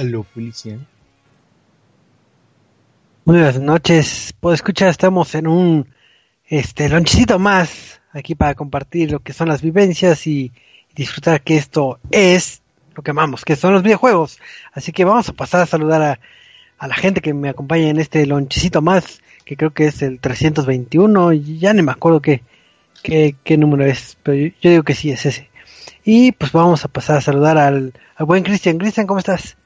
Policía. Buenas noches. Pues escuchar, estamos en un este lonchecito más aquí para compartir lo que son las vivencias y, disfrutar que esto es lo que amamos, que son los videojuegos. Así que vamos a pasar a saludar a, a la gente que me acompaña en este lonchecito más, que creo que es el 321, y ya ni me acuerdo qué, qué, qué número es, pero yo, yo digo que sí es ese. Y pues vamos a pasar a saludar al, al buen Cristian. Cristian, ¿cómo estás?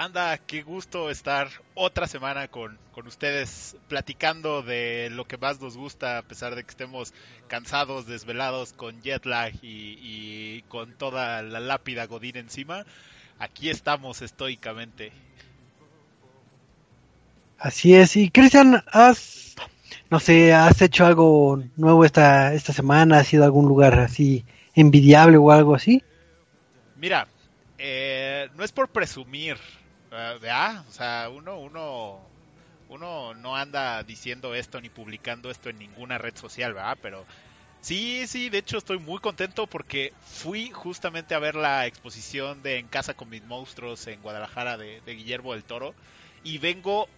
Banda, qué gusto estar otra semana con, con, ustedes platicando de lo que más nos gusta, a pesar de que estemos cansados, desvelados, con jet lag y, y con toda la lápida Godín encima. Aquí estamos estoicamente. Así es, y Cristian, has, no sé, has hecho algo nuevo esta, esta semana, has ido a algún lugar así envidiable o algo así? Mira, eh, no es por presumir, ¿verdad? O sea, uno, uno, uno no anda diciendo esto ni publicando esto en ninguna red social, ¿verdad? Pero sí, sí, de hecho estoy muy contento porque fui justamente a ver la exposición de En Casa con mis monstruos en Guadalajara de, de Guillermo del Toro y vengo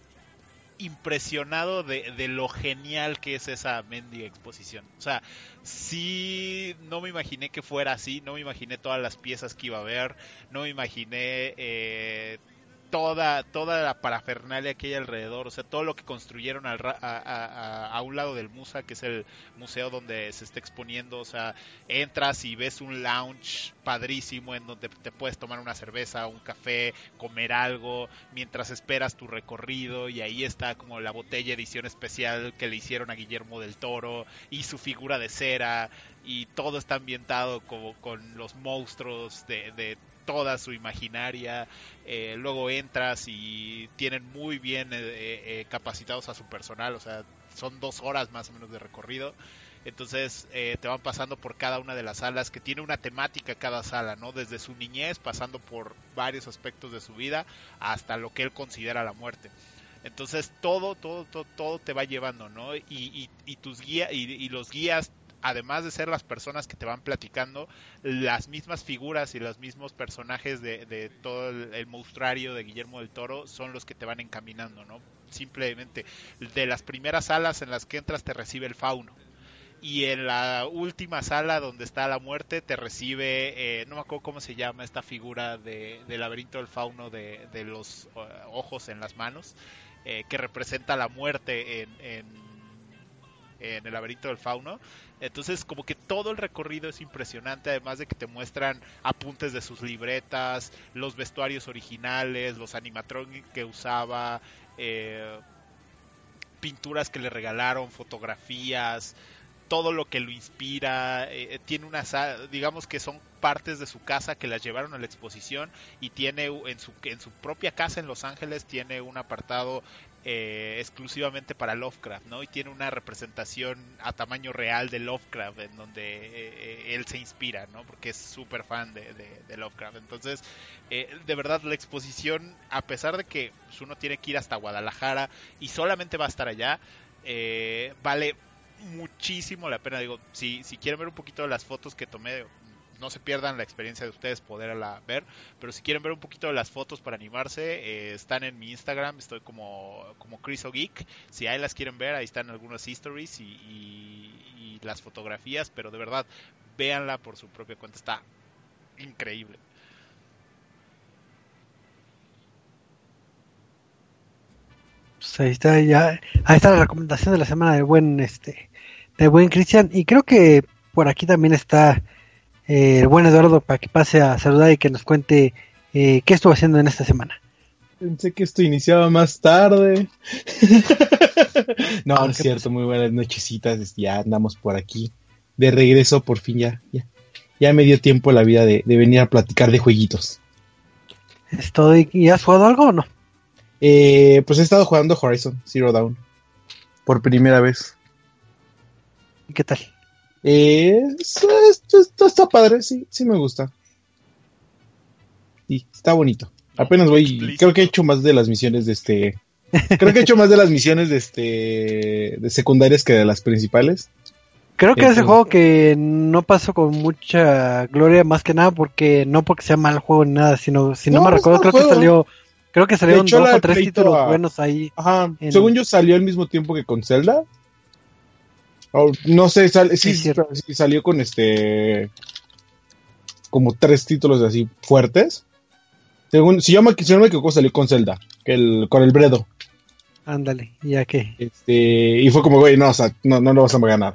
impresionado de, de, lo genial que es esa mendiga exposición. O sea, sí, no me imaginé que fuera así, no me imaginé todas las piezas que iba a ver, no me imaginé eh, toda, toda la parafernalia que hay alrededor, o sea, todo lo que construyeron al, a, a, un lado del Musa, que es el museo donde se está exponiendo, o sea, entras y ves un lounge padrísimo en donde te puedes tomar una cerveza, un café, comer algo, mientras esperas tu recorrido, y ahí está como la botella edición especial que le hicieron a Guillermo del Toro, y su figura de cera, y todo está ambientado como con los monstruos de, de toda su imaginaria, eh, luego entras y tienen muy bien eh, eh, capacitados a su personal, o sea, son dos horas más o menos de recorrido, entonces eh, te van pasando por cada una de las salas, que tiene una temática cada sala, ¿no? Desde su niñez, pasando por varios aspectos de su vida, hasta lo que él considera la muerte. Entonces todo, todo, todo, todo te va llevando, ¿no? Y, y, y tus guías, y, y los guías además de ser las personas que te van platicando, las mismas figuras y los mismos personajes de, todo el, el, monstruario de Guillermo del Toro son los que te van encaminando, ¿no? Simplemente de las primeras salas en las que entras te recibe el fauno. Y en la última sala donde está la muerte te recibe, eh, no me acuerdo cómo se llama esta figura de, del laberinto del fauno de, de los uh, ojos en las manos, eh, que representa la muerte en, en, en el laberinto del fauno. Entonces, como que todo el recorrido es impresionante, además de que te muestran apuntes de sus libretas, los vestuarios originales, los animatronics que usaba, eh, pinturas que le regalaron, fotografías, todo lo que lo inspira. Eh, tiene una, digamos que son partes de su casa que las llevaron a la exposición y tiene en su, en su propia casa en Los Ángeles tiene un apartado eh, exclusivamente para Lovecraft, ¿no? Y tiene una representación a tamaño real de Lovecraft en donde eh, él se inspira, ¿no? Porque es súper fan de, Lovecraft. Entonces, eh, de verdad, la exposición, a pesar de que pues, uno tiene que ir hasta Guadalajara y solamente va a estar allá, eh, vale muchísimo la pena. Digo, si, si quieren ver un poquito de las fotos que tomé, no se pierdan la experiencia de ustedes poderla ver, pero si quieren ver un poquito de las fotos para animarse, eh, están en mi Instagram, estoy como, como Chris Geek, si ahí las quieren ver, ahí están algunas stories y, las fotografías, pero de verdad, véanla por su propia cuenta, está increíble. Pues ahí está ya, ahí está la recomendación de la semana del buen este, del buen Cristian y creo que por aquí también está eh, el buen Eduardo para que pase a saludar y que nos cuente eh, qué estuvo haciendo en esta semana. Pensé que esto iniciaba más tarde. no, Ah, no es ¿qué cierto, muy buenas nochecitas. Ya andamos por aquí. De regreso, por fin ya. Ya, ya me dio tiempo la vida de, de venir a platicar de jueguitos. Estoy, ¿Y has jugado algo o no? Eh, pues he estado jugando Horizon Zero Dawn. Por primera vez. ¿Y qué tal? Eh, esto, esto- esto está padre, sí, sí me gusta. Sí, está bonito. Apenas voy, Explícito. creo que he hecho más de las misiones de este. Creo que he hecho más de las misiones de este. de secundarias que de las principales. Creo que es ese Entonces- juego que no pasó con mucha gloria, más que nada porque no porque sea mal juego ni nada, sino si no, No, me es recuerdo, creo que salió, creo que salieron dos o tres títulos a- buenos ahí. Ajá. En- Según yo salió al mismo tiempo que con Zelda. O, no sé, sal- sí, sí, salió con este. como tres títulos así fuertes. Según, si yo me, si no me equivoco, salió con Zelda, que el, con el Bredo. Ándale, ya que Este, y fue como, güey, no, o sea, no, no lo vas a ganar.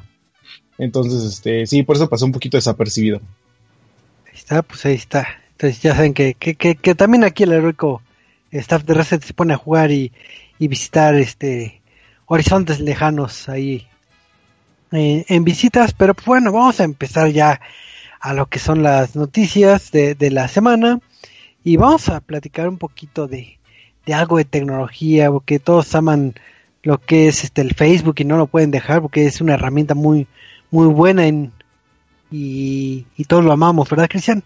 Entonces, este, sí, por eso pasó un poquito desapercibido. ahí está, pues ahí está. Entonces ya saben que, que, que, que también aquí el heroico staff de Reset se pone a jugar y, y visitar este horizontes lejanos ahí eh, en visitas, pero pues bueno, vamos a empezar ya a lo que son las noticias de, de la semana y vamos a platicar un poquito de, de algo de tecnología, porque todos aman lo que es este el Facebook y no lo pueden dejar porque es una herramienta muy muy buena en, y, y todos lo amamos, ¿verdad, Cristian?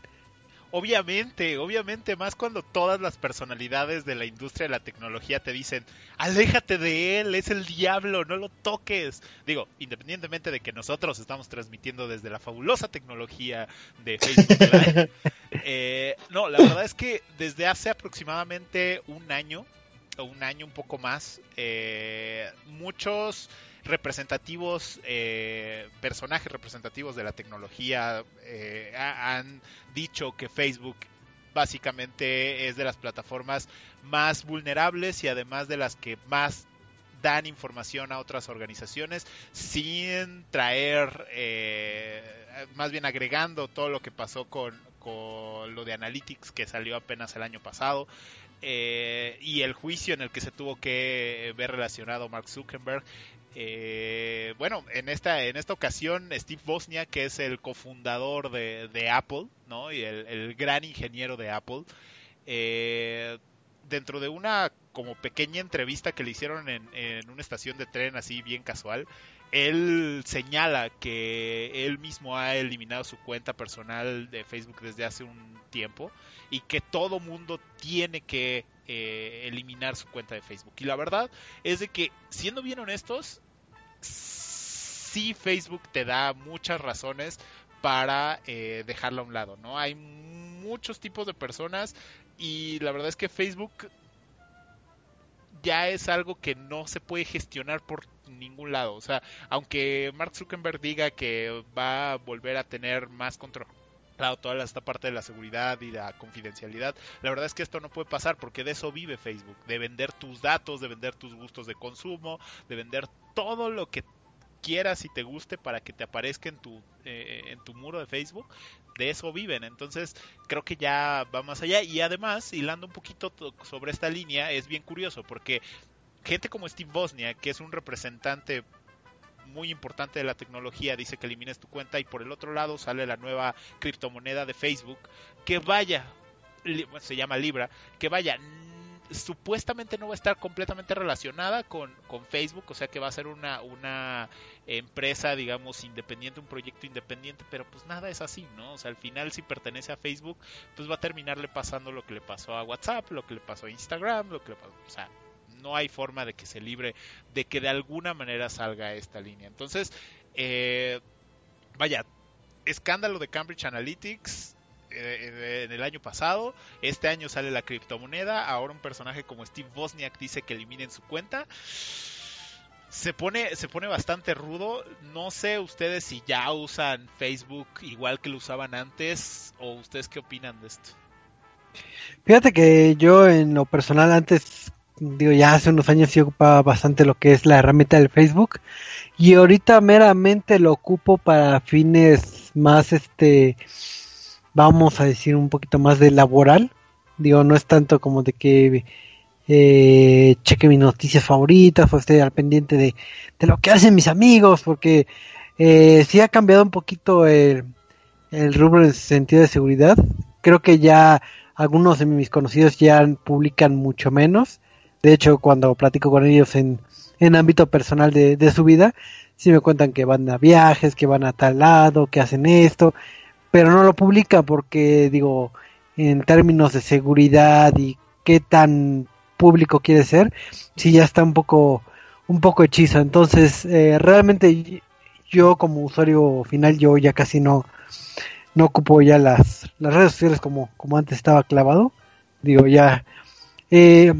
Obviamente, obviamente, más cuando todas las personalidades de la industria de la tecnología te dicen, aléjate de él, es el diablo, no lo toques. Digo, independientemente de que nosotros estamos transmitiendo desde la fabulosa tecnología de Facebook Live, eh, no, la verdad es que desde hace aproximadamente un año, o un año un poco más, eh, muchos representativos, eh, personajes representativos de la tecnología eh, ha- han dicho que Facebook básicamente es de las plataformas más vulnerables y además de las que más dan información a otras organizaciones sin traer, eh, más bien agregando todo lo que pasó con, con lo de Analytics que salió apenas el año pasado y el juicio en el que se tuvo que ver relacionado Mark Zuckerberg. Eh, bueno, en esta, en esta ocasión Steve Bosnia, que es el cofundador de, de Apple, ¿no? Y el, gran ingeniero de Apple, eh, dentro de una como pequeña entrevista que le hicieron en, en una estación de tren así bien casual, él señala que él mismo ha eliminado su cuenta personal de Facebook desde hace un tiempo y que todo mundo tiene que eh, eliminar su cuenta de Facebook. Y la verdad es de que, siendo bien honestos, sí Facebook te da muchas razones para eh, dejarla a un lado, ¿no? Hay muchos tipos de personas y la verdad es que Facebook ya es algo que no se puede gestionar por ningún lado. O sea, aunque Mark Zuckerberg diga que va a volver a tener más control claro, toda esta parte de la seguridad y la confidencialidad. La verdad es que esto no puede pasar porque de eso vive Facebook, de vender tus datos, de vender tus gustos de consumo, de vender todo lo que quieras y te guste para que te aparezca en tu eh, en tu muro de Facebook. De eso viven, entonces creo que ya va más allá y además hilando un poquito sobre esta línea es bien curioso porque gente como Steve Bosnia, que es un representante muy importante de la tecnología dice que elimines tu cuenta y por el otro lado sale la nueva criptomoneda de Facebook que vaya se llama Libra que vaya supuestamente no va a estar completamente relacionada con, con, Facebook, o sea que va a ser una, una empresa, digamos, independiente, un proyecto independiente, pero pues nada es así, ¿no? O sea, al final si pertenece a Facebook, pues va a terminarle pasando lo que le pasó a WhatsApp, lo que le pasó a Instagram, lo que le pasó, o sea, no hay forma de que se libre de que de alguna manera salga esta línea. Entonces, eh, vaya, escándalo de Cambridge Analytics eh, en el año pasado, este año sale la criptomoneda, ahora un personaje como Steve Bosniak dice que eliminen su cuenta. se pone, se pone bastante rudo. No sé ustedes si ya usan Facebook igual que lo usaban antes o ustedes qué opinan de esto. Fíjate que yo en lo personal antes, digo, ya hace unos años sí ocupaba bastante lo que es la herramienta del Facebook y ahorita meramente lo ocupo para fines más, este, vamos a decir un poquito más de laboral. Digo, no es tanto como de que eh, cheque mis noticias favoritas o esté al pendiente de, de lo que hacen mis amigos, porque eh, sí ha cambiado un poquito el, el rubro en sentido de seguridad. Creo que ya algunos de mis conocidos ya publican mucho menos. De hecho, cuando platico con ellos en, en ámbito personal de, de su vida, sí me cuentan que van a viajes, que van a tal lado, que hacen esto, pero no lo publican porque, digo, en términos de seguridad y qué tan público quiere ser, sí ya está un poco, un poco hechizo. Entonces, eh, realmente yo como usuario final, yo ya casi no, no ocupo ya las, las redes sociales como, como antes estaba clavado. Digo, ya eh,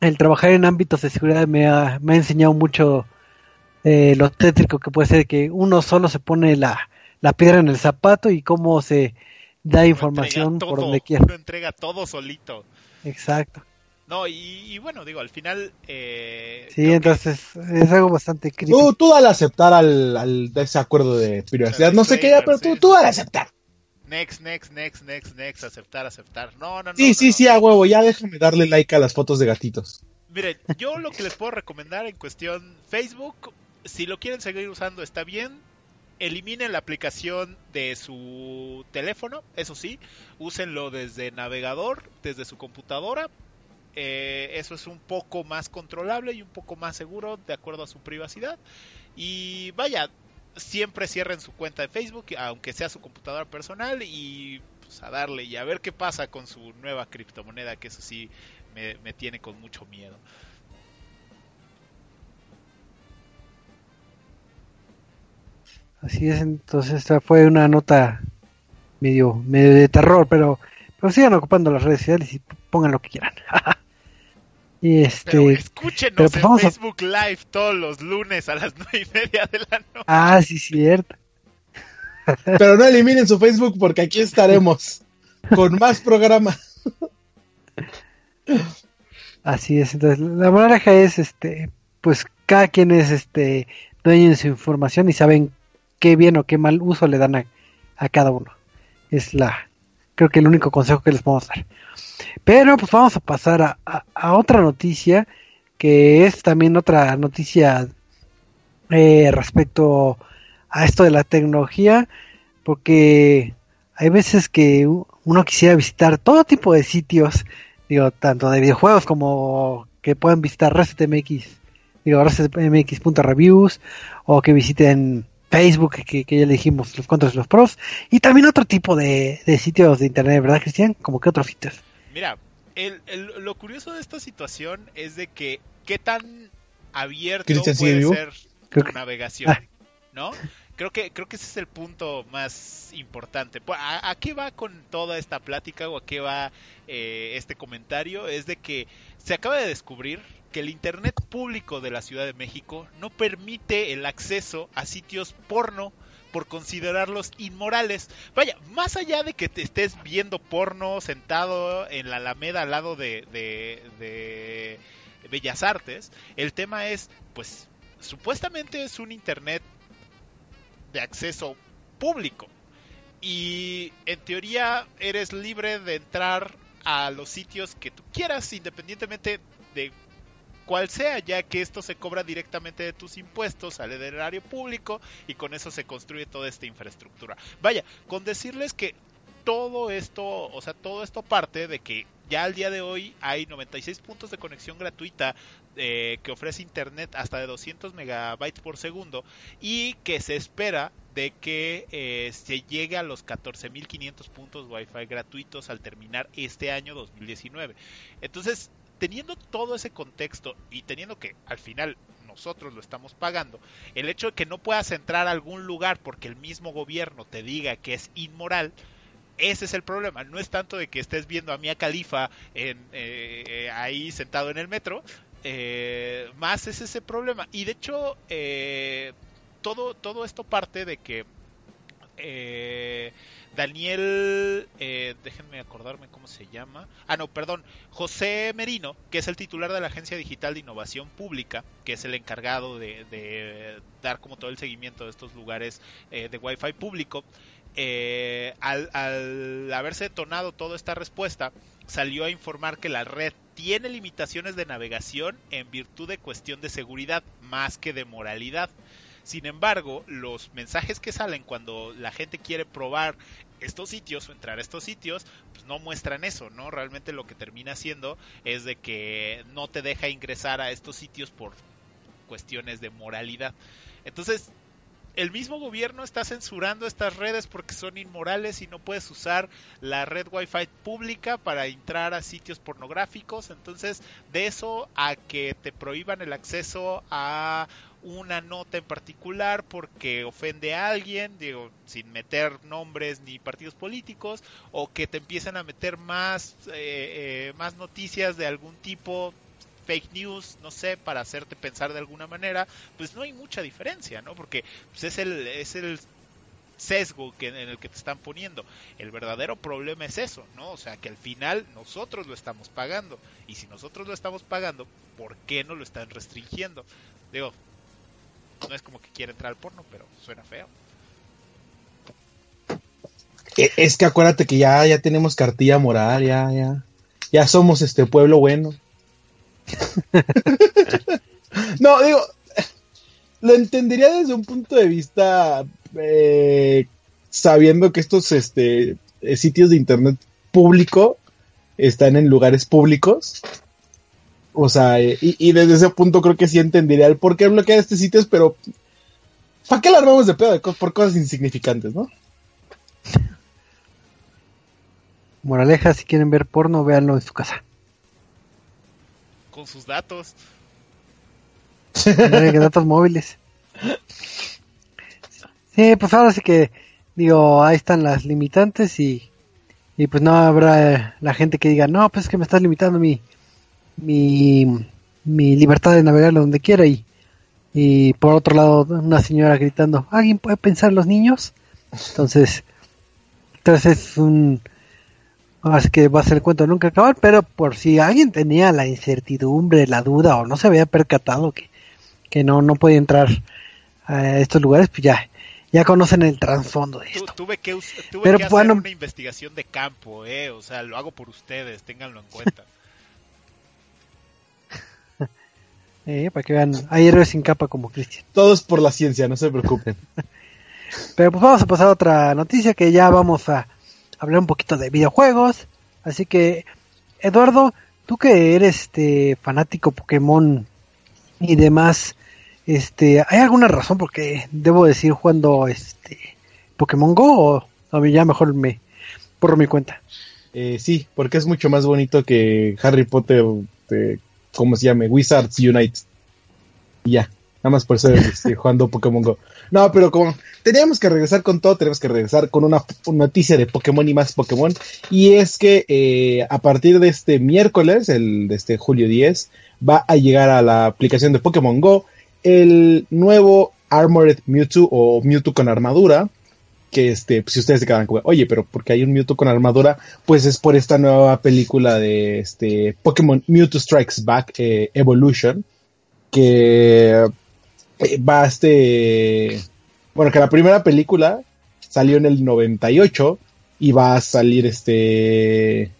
el trabajar en ámbitos de seguridad me ha, me ha enseñado mucho eh, lo tétrico que puede ser que uno solo se pone la, la piedra en el zapato y cómo se da información por donde quiera. Uno entrega todo solito. Exacto. No, y, y bueno, digo, al final... Eh, Sí, que- entonces es algo bastante crítico. Tú, tú dale a aceptar al, al ese acuerdo de privacidad. No sé qué, ya, pero tú, tú dale a aceptar. Next, next, next, next, next, aceptar, aceptar. No, no, no. Sí, no, sí, no. sí, a huevo. Ya déjame darle like a las fotos de gatitos. Miren, yo lo que les puedo recomendar en cuestión Facebook, si lo quieren seguir usando está bien, eliminen la aplicación de su teléfono, eso sí, úsenlo desde navegador, desde su computadora. Eh, eso es un poco más controlable y un poco más seguro de acuerdo a su privacidad. Y vaya, siempre cierren su cuenta de Facebook, aunque sea su computadora personal, y pues, a darle y a ver qué pasa con su nueva criptomoneda, que eso sí me, me tiene con mucho miedo. Así es, entonces esta fue una nota medio, medio de terror, pero, pero sigan ocupando las redes sociales y pongan lo que quieran. y Pero este, escúchenos pero pues en a- Facebook Live todos los lunes a las nueve y media de la noche. ah, sí, cierto. Pero no eliminen su Facebook porque aquí estaremos con más programa. Así es, entonces la moraleja es, este, pues cada quien es, este, dueño de su información y saben qué bien o qué mal uso le dan a, a cada uno. Es la, creo que el único consejo que les podemos dar. Pero pues vamos a pasar a, a- otra noticia, que es también otra noticia eh, respecto a esto de la tecnología, porque hay veces que uno quisiera visitar todo tipo de sitios, digo, tanto de videojuegos como que puedan visitar ResetMX, digo, resetmx.reviews, o que visiten Facebook, que, que ya le dijimos los contras y los pros, y también otro tipo de, de sitios de internet, ¿verdad, Cristian? Como que otros sitios. Mira, el, el- lo curioso de esta situación es de que qué tan abierto Cristian, ¿sigue puede ser tu navegación, Ah. ¿no? Creo que creo que ese es el punto más importante. Pues, ¿A, a qué va con toda esta plática o a qué va eh, este comentario? Es de que se acaba de descubrir que el Internet público de la Ciudad de México no permite el acceso a sitios porno por considerarlos inmorales. Vaya, más allá de que te estés viendo porno sentado en la Alameda al lado de, de, de Bellas Artes, el tema es, pues, supuestamente es un Internet de acceso público. Y en teoría eres libre de entrar a los sitios que tú quieras, independientemente de cuál sea, ya que esto se cobra directamente de tus impuestos, sale del erario público y con eso se construye toda esta infraestructura. Vaya, con decirles que todo esto, o sea, todo esto parte de que ya al día de hoy hay 96 puntos de conexión gratuita eh, que ofrece internet hasta de 200 megabytes por segundo y que se espera de que eh, se llegue a los 14.500 puntos wifi gratuitos al terminar este año 2019. Entonces, teniendo todo ese contexto y teniendo que al final nosotros lo estamos pagando, el hecho de que no puedas entrar a algún lugar porque el mismo gobierno te diga que es inmoral, ese es el problema. No es tanto de que estés viendo a Mia Califa en, eh, eh, ahí sentado en el metro, eh, más es ese problema. Y de hecho, eh, todo, todo esto parte de que eh, Daniel, eh, déjenme acordarme cómo se llama. Ah, no, perdón. José Merino, que es el titular de la Agencia Digital de Innovación Pública, que es el encargado de, dar como todo el seguimiento de estos lugares eh, de Wi-Fi público, eh, al, al haberse detonado toda esta respuesta, salió a informar que la red tiene limitaciones de navegación en virtud de cuestión de seguridad más que de moralidad. Sin embargo, los mensajes que salen cuando la gente quiere probar estos sitios o entrar a estos sitios, pues no muestran eso, ¿no? Realmente lo que termina haciendo es de que no te deja ingresar a estos sitios por cuestiones de moralidad. Entonces, el mismo gobierno está censurando estas redes porque son inmorales y no puedes usar la red Wi-Fi pública para entrar a sitios pornográficos. Entonces, de eso a que te prohíban el acceso a una nota en particular porque ofende a alguien, digo, sin meter nombres ni partidos políticos, o que te empiezan a meter más, eh, eh, más noticias de algún tipo, fake news, no sé, para hacerte pensar de alguna manera, pues no hay mucha diferencia, ¿no? Porque pues, es el es el sesgo que, en el que te están poniendo. El verdadero problema es eso, ¿no? O sea, que al final nosotros lo estamos pagando. Y si nosotros lo estamos pagando, ¿por qué no lo están restringiendo? Digo, no es como que quiera entrar al porno, pero suena feo. E- Es que acuérdate que ya, ya tenemos cartilla moral, ya, ya. Ya somos este pueblo bueno. no, digo, lo entendería desde un punto de vista eh, sabiendo que estos este, eh, sitios de internet público están en lugares públicos. O sea, eh, y, desde ese punto creo que sí entendería el por qué bloquear estos sitios, pero ¿para qué armamos de pedo por cosas insignificantes, no? Moraleja, si quieren ver porno, véanlo en su casa. Con sus datos. Agreguen datos móviles. Sí, pues ahora sí que, digo, ahí están las limitantes y, y pues no habrá eh, la gente que diga, no, pues es que me estás limitando mi, mi, mi libertad de navegar donde quiera y, y por otro lado una señora gritando, ¿alguien puede pensar en los niños? Entonces, entonces es un, así que va a ser el cuento de nunca acabar, pero por si alguien tenía la incertidumbre, la duda o no se había percatado que, que no, no puede entrar a estos lugares, pues ya, ya conocen el trasfondo de Tu- esto. tuve que, tuve Pero, que hacer bueno. una investigación de campo, eh. O sea, lo hago por ustedes, ténganlo en cuenta. Eh, para que vean, hay héroes sin capa como Cristian. Todo es por la ciencia, no se preocupen. Pero pues vamos a pasar a otra noticia que ya vamos a hablar un poquito de videojuegos. Así que, Eduardo, tú que eres este fanático Pokémon y demás, este, ¿hay alguna razón por qué debo decir jugando este Pokémon Go o, o ya mejor me borro mi cuenta? Eh, sí, porque es mucho más bonito que Harry Potter, eh, ¿cómo se llame? Wizards Unite. Ya, nada más por eso estoy jugando Pokémon Go. No, pero como teníamos que regresar con todo, tenemos que regresar con una, noticia de Pokémon y más Pokémon. Y es que eh, a partir de este miércoles, el de este julio 10, va a llegar a la aplicación de Pokémon Go el nuevo Armored Mewtwo o Mewtwo con armadura. Que este, pues, si ustedes se quedan como, oye, pero porque hay un Mewtwo con armadura, pues es por esta nueva película de este Pokémon Mewtwo Strikes Back eh, Evolution, que va a este, bueno, que la primera película salió en el 98 y va a salir este,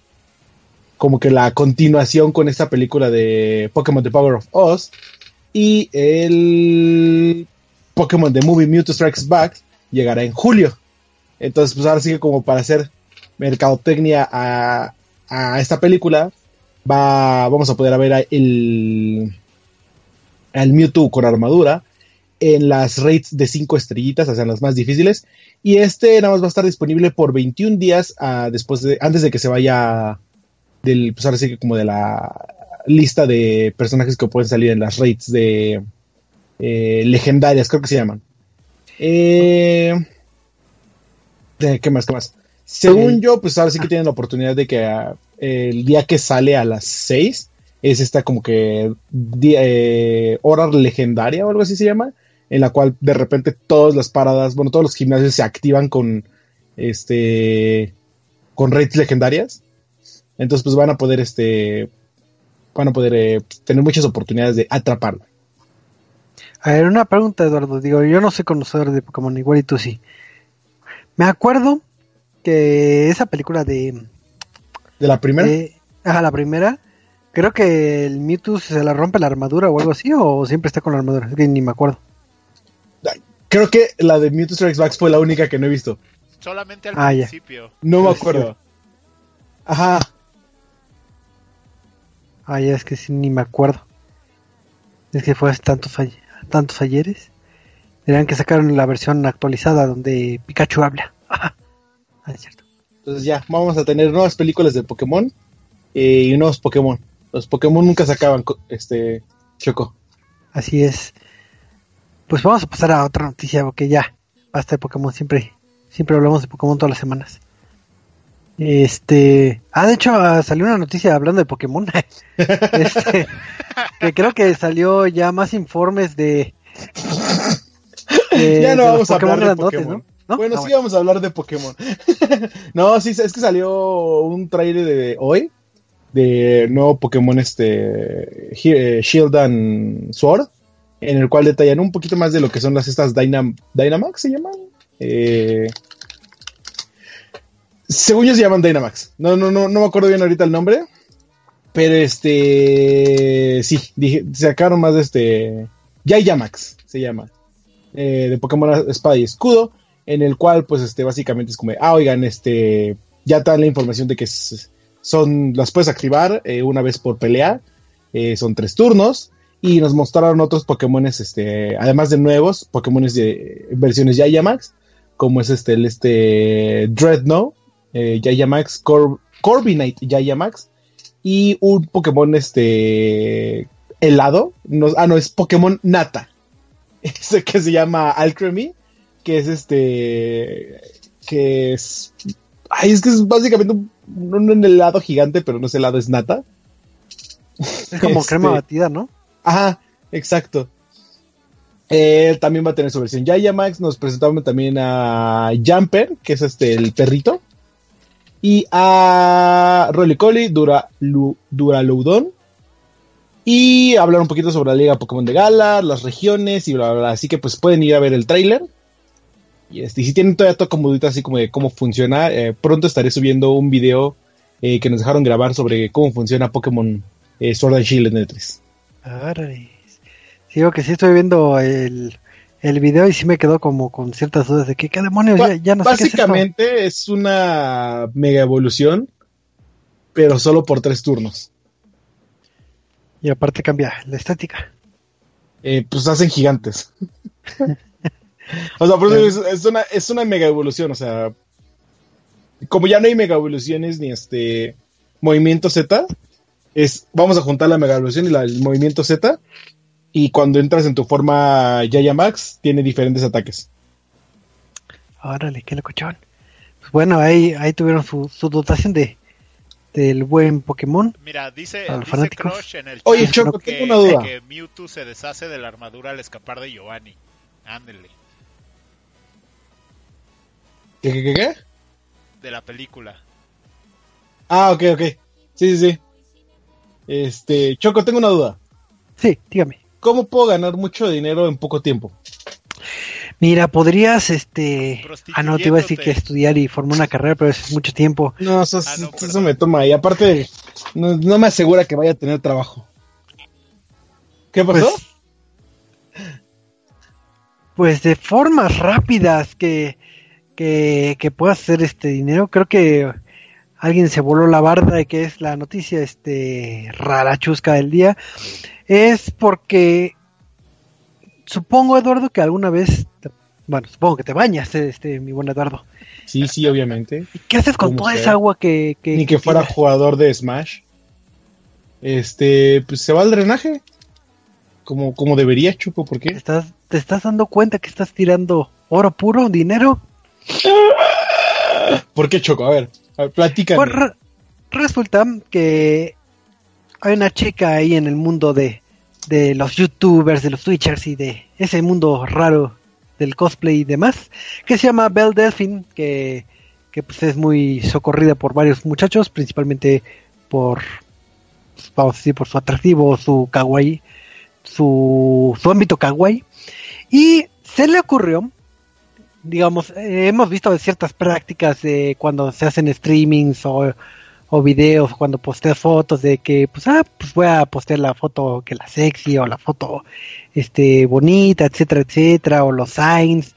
como que la continuación con esta película de Pokémon The Power of Oz y el Pokémon The Movie Mewtwo Strikes Back llegará en julio. Entonces, pues ahora sí que como para hacer mercadotecnia a, a esta película, va, vamos a poder ver el, al Mewtwo con armadura en las rates de 5 estrellitas, o sea, las más difíciles. Y este nada más va a estar disponible por 21 días ah, después de, antes de que se vaya del, pues ahora sí que como de la lista de personajes que pueden salir en las rates de eh, legendarias, creo que se llaman. Eh, ¿Qué más? ¿Qué más? Según yo, pues ahora sí que tienen la oportunidad de que ah, el día que sale a las 6 es esta como que eh, hora legendaria o algo así se llama, en la cual de repente todas las paradas, bueno, todos los gimnasios se activan con este con rates legendarias. Entonces, pues van a poder este van a poder eh, tener muchas oportunidades de atraparlo. A ver, una pregunta, Eduardo. Digo, yo no soy conocedor de Pokémon, igual y tú sí. Me acuerdo que esa película de... De la primera, de- ajá, la primera. Creo que el Mewtwo se la rompe la armadura o algo así, o siempre está con la armadura. Es que ni me acuerdo. creo que la de Mewtwo Strikes Back fue la única que no he visto. Solamente al Ah, ya. principio. No me acuerdo. Ajá, Ah, ya es que sí, ni me acuerdo. Es que fue hace tantos, tantos ayeres. Dirán que sacaron la versión actualizada donde Pikachu habla. Ah, es cierto. entonces ya, vamos a tener nuevas películas de Pokémon eh, y nuevos Pokémon. Los Pokémon nunca se acaban, este, Choco. Así es. Pues vamos a pasar a otra noticia porque ya basta de Pokémon. Siempre, siempre hablamos de Pokémon todas las semanas. Este, ah, de hecho ah, salió una noticia hablando de Pokémon. este, que creo que salió ya más informes de. de- ya no de vamos a hablar de Pokémon. ¿no? ¿No? Bueno, Ah, sí vamos a hablar de Pokémon. no, sí, es que salió un trailer de hoy de nuevo Pokémon este eh, Shield and Sword, en el cual detallan un poquito más de lo que son las estas Dynam Dynamax se llaman. Eh, según ellos se llaman Dynamax. No, no, no, no me acuerdo bien ahorita el nombre. Pero este sí, dije, sacaron más de este. Yayamax se llama. eh, de Pokémon Espada y Escudo. En el cual, pues, este, básicamente es como, ah, oigan, este, ya dan la información de que s- son, las puedes activar eh, una vez por pelea. eh, son tres turnos. Y nos mostraron otros Pokémones, este, además de nuevos, Pokémones de versiones Yayamax, como es este, el este Dreadnought, eh, Yayamax, Cor Corviknight Yayamax, y un Pokémon este helado, no, ah, no, es Pokémon Nata, ese que se llama Alcremie, que es este, que es, ay, es que es básicamente un, un helado gigante, pero no es helado, es Nata. Es como Este, crema batida, ¿no? Ajá, exacto. Eh, también va a tener su versión Yayamax. Nos presentaron también a Jumper, que es este el perrito. Y a Rolycoly, Dura, Lu- Duraloudon. Y hablar un poquito sobre la Liga Pokémon de Gala, las regiones y bla, bla, bla. Así que pues pueden ir a ver el tráiler. Y, este, y si tienen todavía todo como así como de cómo funciona, eh, pronto estaré subiendo un video eh, que nos dejaron grabar sobre cómo funciona Pokémon eh, Sword and Shield en E3. Árale. Sí, Digo que sí estoy viendo el, el video y sí me quedó como con ciertas dudas de que qué demonios, ya, ya no sé qué es esto. Básicamente es, una mega evolución, pero solo por tres turnos. Y aparte cambia la estética. Eh, pues hacen gigantes. o sea, por eso es, es una, es una mega evolución. O sea, como ya no hay mega evoluciones ni este movimiento Z, es vamos a juntar la mega evolución y la- el movimiento Z. Y cuando entras en tu forma Yaya Max, tiene diferentes ataques. Órale, qué locochón. Pues bueno, ahí, ahí tuvieron su, su dotación de del buen Pokémon. Mira, dice, dice. Crush en el Oye, chat Choco, que, tengo una duda. que Mewtwo se deshace de la armadura al escapar de Giovanni. Ándele, ¿Qué, qué, qué, qué? de la película. Ah, ok, ok. Sí, sí, sí. Este, Choco, tengo una duda. Sí, dígame. ¿Cómo puedo ganar mucho dinero en poco tiempo? Mira, podrías, este... Ah, no, te iba a decir que estudiar y formar una carrera, pero eso es mucho tiempo. No, eso, Ah, no, eso me toma. Y aparte, no, no me asegura que vaya a tener trabajo. ¿Qué pasó? Pues, pues de formas rápidas que, que, que puedas hacer este dinero, creo que alguien se voló la barda de que es la noticia este rara chusca del día. Es porque supongo, Eduardo, que alguna vez, te- bueno, supongo que te bañas, este, mi buen Eduardo. Sí, sí, obviamente. ¿Y ¿Qué haces con ¿Cómo toda esa agua que, que Ni que fuera tienes? jugador de Smash. Este, pues se va al drenaje. Como, como debería, Choco, ¿por ¿Te qué? estás, ¿Te estás dando cuenta que estás tirando oro puro, dinero? ¿Por qué, Choco? A ver, ver platícame. Pues re- resulta que hay una chica ahí en el mundo de, de los youtubers, de los twitchers y de ese mundo raro del cosplay y demás, que se llama Belle Delphine, que, que pues es muy socorrida por varios muchachos, principalmente por, pues, vamos a decir, por su atractivo, su kawaii, su ámbito kawaii. Y se le ocurrió, digamos, eh, hemos visto ciertas prácticas de cuando se hacen streamings o, o videos, cuando posteas fotos de que, pues, ah, pues voy a postear la foto que la sexy o la foto, este, bonita, etcétera, etcétera, o los signs.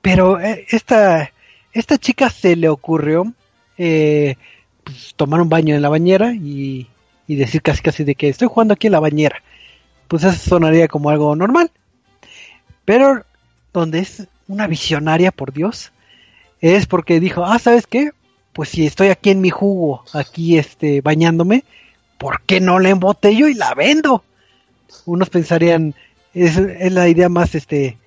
Pero eh, esta, esta chica se le ocurrió, eh, pues, tomar un baño en la bañera y, y decir casi casi de que estoy jugando aquí en la bañera. Pues eso sonaría como algo normal. Pero donde es una visionaria, por Dios, es porque dijo, ah, ¿sabes qué? Pues si estoy aquí en mi jugo, aquí este, bañándome, ¿por qué no la embotello y la vendo? Unos pensarían, es, es la idea más, este,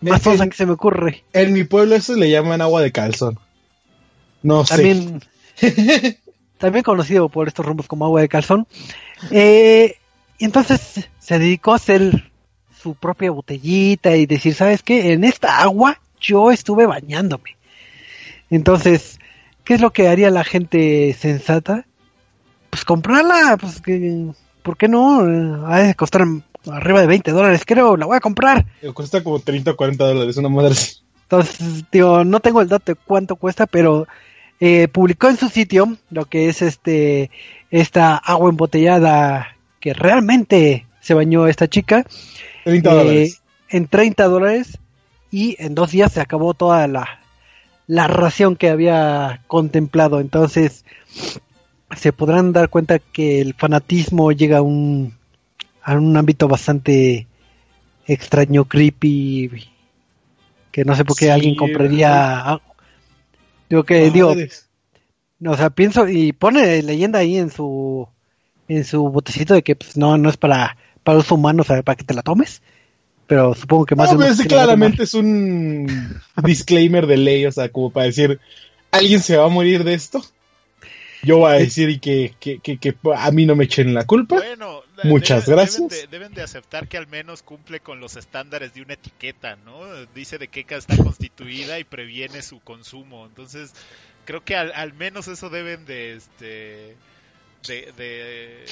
más Es que- se me ocurre. En mi pueblo eso le llaman agua de calzón. No sé. También, también conocido por estos rumbos como agua de calzón. Eh, y entonces se dedicó a hacer su propia botellita y decir, ¿sabes qué? En esta agua yo estuve bañándome. Entonces, ¿qué es lo que haría la gente sensata? Pues comprarla, pues que, ¿por qué no? Ha de costar arriba de 20 dólares, creo, la voy a comprar. Cuesta como 30 o 40 dólares, una madre. Entonces, digo, no tengo el dato de cuánto cuesta, pero eh, publicó en su sitio lo que es este esta agua embotellada que realmente se bañó esta chica 30 eh, dólares. en 30 dólares y en dos días se acabó toda la, la ración que había contemplado. Entonces, se podrán dar cuenta que el fanatismo llega a un, a un ámbito bastante extraño, creepy, que no sé por qué Sí, alguien compraría. algo. Digo que, digo, no, o sea, pienso y pone leyenda ahí en su en su botecito de que pues, no no es para para uso humano, o sea, para que te la tomes. Pero supongo que más No, pero ese claramente es un disclaimer de ley, o sea, como para decir, ¿alguien se va a morir de esto? Yo voy a decir y que, que, que, que a mí no me echen la culpa. Bueno, Muchas deben- gracias. Deben de, deben de aceptar que al menos cumple con los estándares de una etiqueta, ¿no? Dice de qué está constituida y previene su consumo. Entonces, creo que al, al menos eso deben de, este, de, de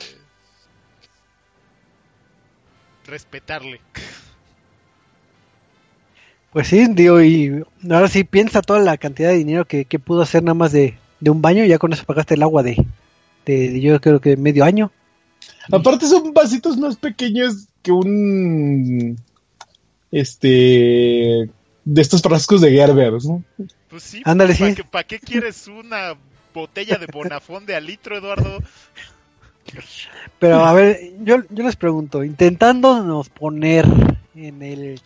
respetarle. Pues sí, digo, y ahora sí piensa toda la cantidad de dinero que, que pudo hacer nada más de, de un baño, y ya con eso pagaste el agua de, de, de yo creo que medio año. Aparte son vasitos más pequeños que un... Este... De estos frascos de Gerber, ¿no? Pues sí, Ándale, ¿para sí. qué quieres una botella de Bonafón de al litro, Eduardo? Pero a ver, yo, yo les pregunto, intentándonos poner en el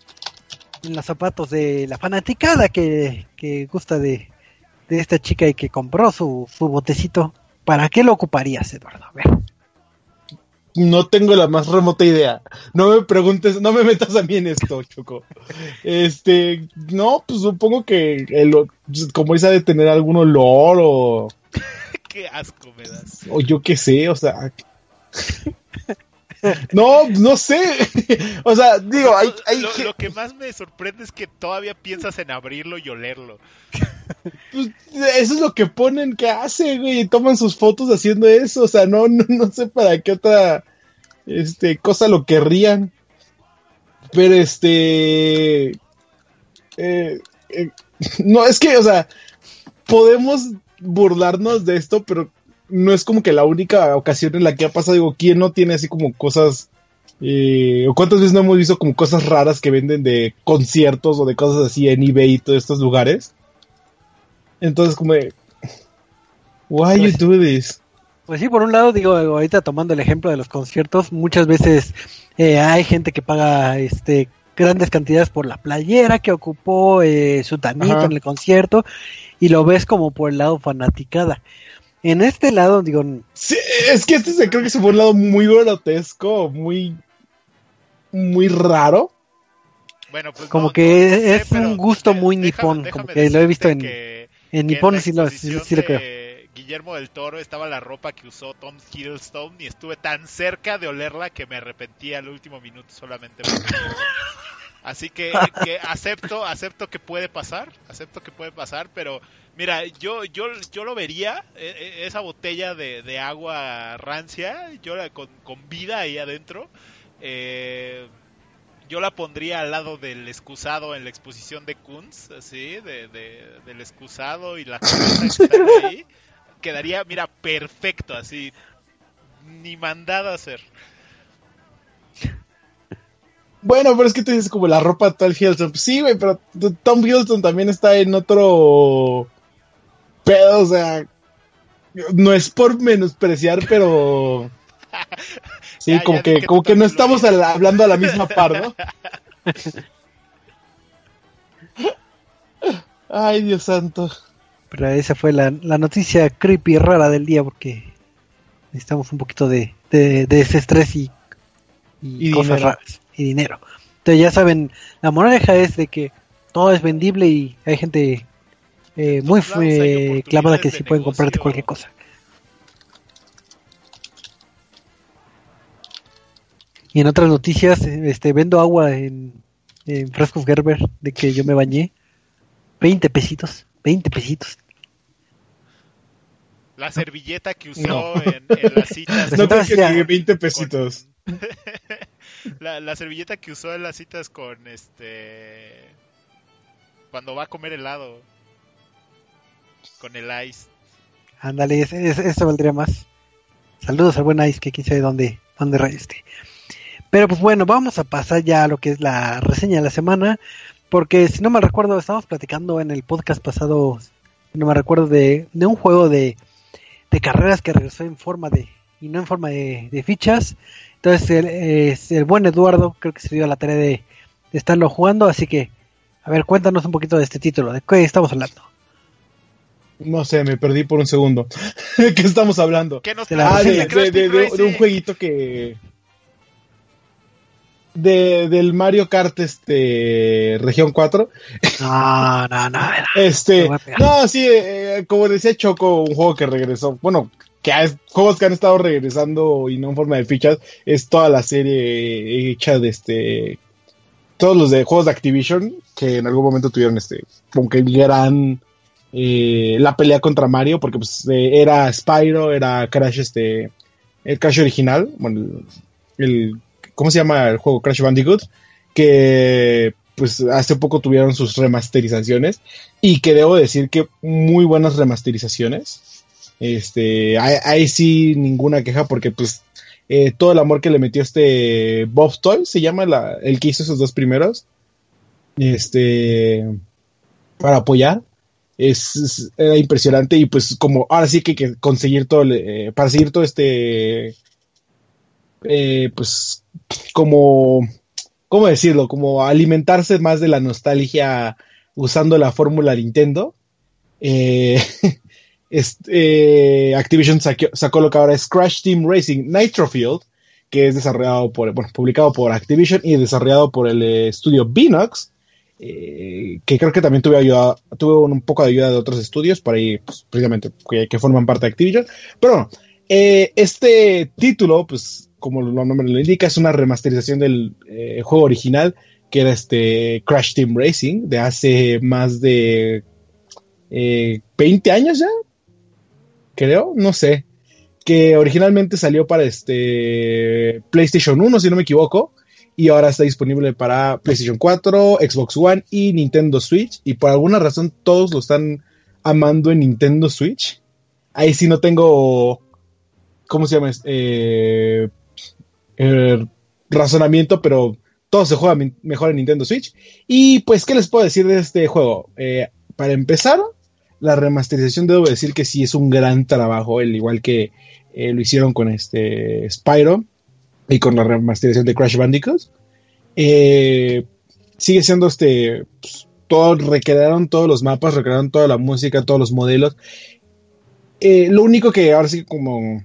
en los zapatos de la fanaticada que, que gusta de, de esta chica y que compró su, su botecito, ¿para qué lo ocuparías, Eduardo? A ver. No tengo la más remota idea. No me preguntes, no me metas a mí en esto, Choco. Este, no, pues supongo que el, como esa de tener algún olor o, Qué asco me das. o yo qué sé, o sea. No, no sé. O sea, digo, hay, hay lo, ge- lo que más me sorprende es que todavía piensas en abrirlo y olerlo. pues, eso es lo que ponen que hace, güey. Toman sus fotos haciendo eso. O sea, no, no, no sé para qué otra este, cosa lo querrían. Pero este. eh, eh, no, es que, o sea, podemos burlarnos de esto, pero no es como que la única ocasión en la que ha pasado. Digo, ¿quién no tiene así como cosas? eh, o cuántas veces no hemos visto como cosas raras que venden de conciertos o de cosas así en eBay y todos estos lugares? Entonces, como, de, why you Pues- do this? Pues sí, por un lado, digo, ahorita tomando el ejemplo de los conciertos, muchas veces eh, hay gente que paga este grandes cantidades por la playera que ocupó eh, su tanito Ajá. en el concierto y lo ves como por el lado fanaticada. En este lado, digo, Sí, es que este se creo que se fue un lado muy grotesco, muy, muy raro. Bueno, pues Como no- que no- no es un gusto muy déjame- nipón, déjame como que lo he visto en- que- en la sí lo, sí, sí lo creo. Guillermo del Toro estaba la ropa que usó Tom Hiddleston y estuve tan cerca de olerla que me arrepentí al último minuto solamente. por eso. Así que, que acepto, acepto que puede pasar, acepto que puede pasar, pero mira, yo, yo, yo lo vería, eh, eh, esa botella de, de agua rancia, yo la, con, con vida ahí adentro, eh, yo la pondría al lado del excusado en la exposición de Kunz, así, de, de- del excusado y la que ahí, quedaría, mira, perfecto, así, ni mandado a hacer. Bueno, pero es que tú dices como la ropa de Tom Hiddleston. Pues sí, güey, pero Tom Hiddleston también está en otro pedo, o sea, no es por menospreciar, pero sí, Ya, como ya que como que no estamos hablando a la misma par, ¿no? Ay, Dios santo. Pero esa fue la, la noticia creepy rara del día porque necesitamos un poquito de, de, de ese estrés y, y Y cosas dinero. raras y dinero. Entonces ya saben, la moraleja es de que todo es vendible y hay gente eh, muy eh, clavada que sí de pueden comprarte cualquier cosa. Y en otras noticias, este vendo agua en, en frascos Gerber de que yo me bañé. 20 pesitos, 20 pesitos. La servilleta que usó No. en, en las citas. No creo que ni 20 pesitos. con- la, la servilleta que usó en las citas con este. Cuando va a comer helado. Con el ice. Ándale, ese valdría más. Saludos al buen Ice, que quién sabe dónde, dónde rayos esté. Pero pues bueno, vamos a pasar ya a lo que es la reseña de la semana. Porque si no me recuerdo, estábamos platicando en el podcast pasado, no me recuerdo, de, de un juego de, de carreras que regresó en forma de, y no en forma de fichas. Entonces el, eh, el buen Eduardo creo que se dio la tarea de, de estarlo jugando. Así que, a ver, cuéntanos un poquito de este título, de qué estamos hablando. No sé, me perdí por un segundo. ¿De qué estamos hablando? ¿Qué nos Ah, de, de un jueguito que. De, del Mario Kart este región 4 No, no, no, no. este no sí eh, como decía Choco un juego que regresó bueno que hay juegos que han estado regresando y no en forma de fichas es toda la serie hecha de este todos los de juegos de Activision que en algún momento tuvieron este como que gran eh, la pelea contra Mario porque pues eh, era Spyro era Crash este el Crash original bueno el, el- ¿cómo se llama el juego Crash Bandicoot? que pues hace poco tuvieron sus remasterizaciones y que debo decir que muy buenas remasterizaciones este ahí, sí ninguna queja porque pues eh, todo el amor que le metió este Bob Toy se llama la- el que hizo esos dos primeros este para apoyar es, era impresionante y pues como ahora sí que, que conseguir todo eh, para seguir todo este eh, pues como cómo decirlo como alimentarse más de la nostalgia usando la fórmula Nintendo eh, eh, Activision sacó lo que ahora es Crash Team Racing Nitro Field que es desarrollado por bueno publicado por Activision y desarrollado por el estudio Binox que creo que también tuve ayuda, tuve un, poco de ayuda de otros estudios por ahí, pues, precisamente, que, forman parte de Activision. Pero bueno, este título, pues, como el nombre lo indica, es una remasterización del eh, juego original, que era este Crash Team Racing, de hace más de eh, 20 años ya, creo, no sé, que originalmente salió para este PlayStation 1, si no me equivoco, y ahora está disponible para PlayStation 4, Xbox One y Nintendo Switch. Y por alguna razón todos lo están amando en Nintendo Switch. Ahí sí no tengo, ¿cómo se llama? Eh, razonamiento, pero todo se juega mejor en Nintendo Switch. Y pues, ¿qué les puedo decir de este juego? Eh, para empezar, la remasterización debo decir que sí es un gran trabajo, el igual que eh, lo hicieron con este Spyro y con la remasterización de Crash Bandicoot. Eh, sigue siendo este. pues, todo, recrearon todos los mapas, recrearon toda la música, todos los modelos. Lo único que ahora sí como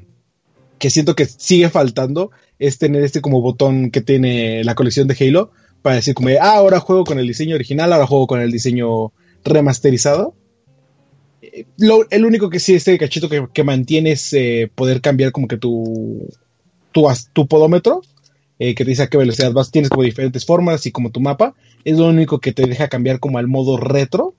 que siento que sigue faltando es tener este como botón que tiene la colección de Halo para decir como ah, ahora juego con el diseño original, ahora juego con el diseño remasterizado. lo- el único que sí, este cachito que, que mantiene es eh, poder cambiar como que tu, tu, tu podómetro, eh, que te dice a qué velocidad vas, tienes como diferentes formas y como tu mapa, es lo único que te deja cambiar como al modo retro.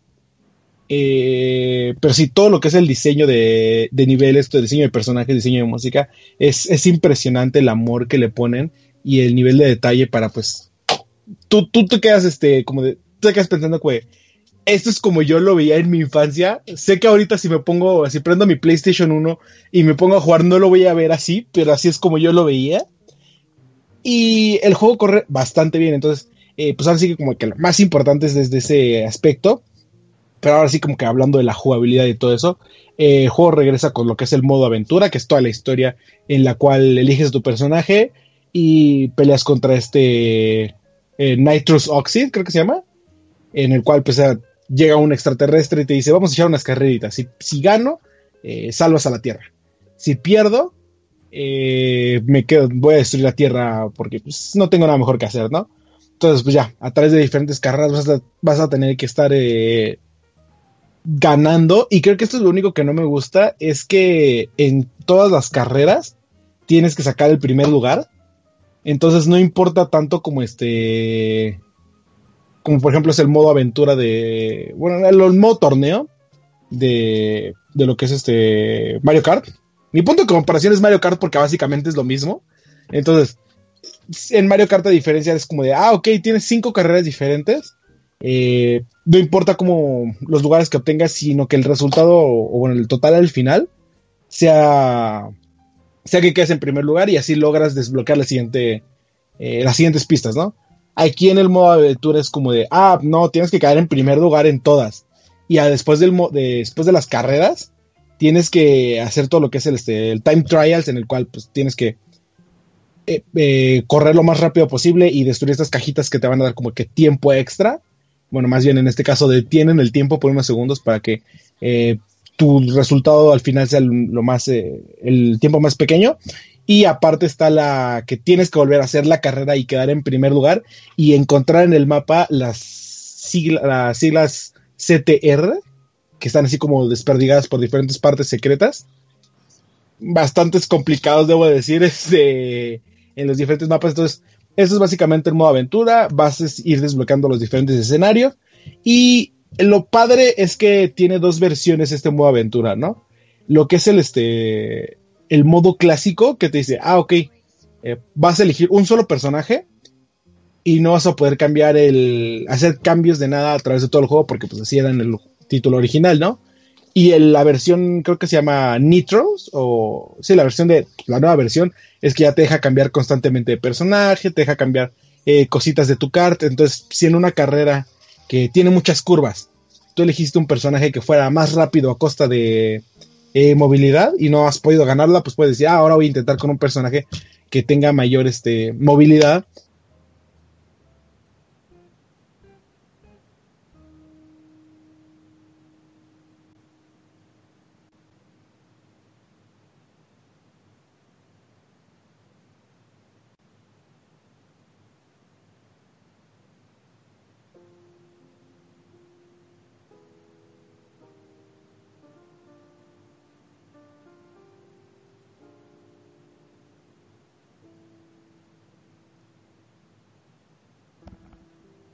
Eh, pero sí, todo lo que es el diseño de, de niveles, el diseño de personajes, diseño de música, es, es impresionante el amor que le ponen y el nivel de detalle para pues... Tú, tú te quedas este, como de... Te quedas pensando que esto es como yo lo veía en mi infancia. Sé que ahorita si me pongo, si prendo mi PlayStation 1 y me pongo a jugar, no lo voy a ver así, pero así es como yo lo veía. Y el juego corre bastante bien, entonces, eh, pues ahora sí que como que lo más importante es desde ese aspecto. Pero ahora sí como que hablando de la jugabilidad y todo eso, eh, el juego regresa con lo que es el modo aventura, que es toda la historia en la cual eliges tu personaje y peleas contra este eh, Nitrous Oxide, creo que se llama, en el cual pues llega un extraterrestre y te dice, vamos a echar unas carreritas. Si, si gano, eh, salvas a la Tierra. Si pierdo, me quedo, voy a destruir la Tierra porque pues, no tengo nada mejor que hacer, ¿no? Entonces, pues ya, a través de diferentes carreras vas a, tener que estar ganando. Y creo que esto es lo único que no me gusta, es que en todas las carreras tienes que sacar el primer lugar. Entonces no importa tanto como este como por ejemplo es el modo aventura de, bueno, el, modo torneo de, de lo que es este Mario Kart. Mi punto de comparación es Mario Kart porque básicamente es lo mismo. Entonces, en Mario Kart a diferencia es como de, ah, ok, tienes cinco carreras diferentes. Eh, no importa como los lugares que obtengas, sino que el resultado o bueno, el total al final sea, sea que quedes en primer lugar y así logras desbloquear la siguiente, eh, las siguientes pistas, ¿no? Aquí en el modo aventura es como de, ah, no, tienes que caer en primer lugar en todas. Y después, del de, después de las carreras, tienes que hacer todo lo que es el, este, time trials, en el cual pues tienes que eh, eh, correr lo más rápido posible y destruir estas cajitas que te van a dar como que tiempo extra. Bueno, más bien en este caso detienen el tiempo por unos segundos para que eh, tu resultado al final sea lo más, eh, el tiempo más pequeño. Y aparte está la que tienes que volver a hacer la carrera y quedar en primer lugar y encontrar en el mapa las, sigla- las siglas CTR, que están así como desperdigadas por diferentes partes secretas. Bastantes complicados, debo decir, este, en los diferentes mapas. Entonces, esto es básicamente el modo aventura. Vas a ir desbloqueando los diferentes escenarios. Y lo padre es que tiene dos versiones este modo aventura, ¿no? Lo que es el, este, el modo clásico que te dice, ah, ok, eh, vas a elegir un solo personaje y no vas a poder cambiar el, hacer cambios de nada a través de todo el juego porque pues así era en el título original, ¿no? Y la versión creo que se llama Nitros o sí, la versión de la nueva versión es que ya te deja cambiar constantemente de personaje, te deja cambiar eh, cositas de tu carta, entonces si en una carrera que tiene muchas curvas, tú elegiste un personaje que fuera más rápido a costa de eh, movilidad y no has podido ganarla, pues puedes decir, ah, ahora voy a intentar con un personaje que tenga mayor este, movilidad.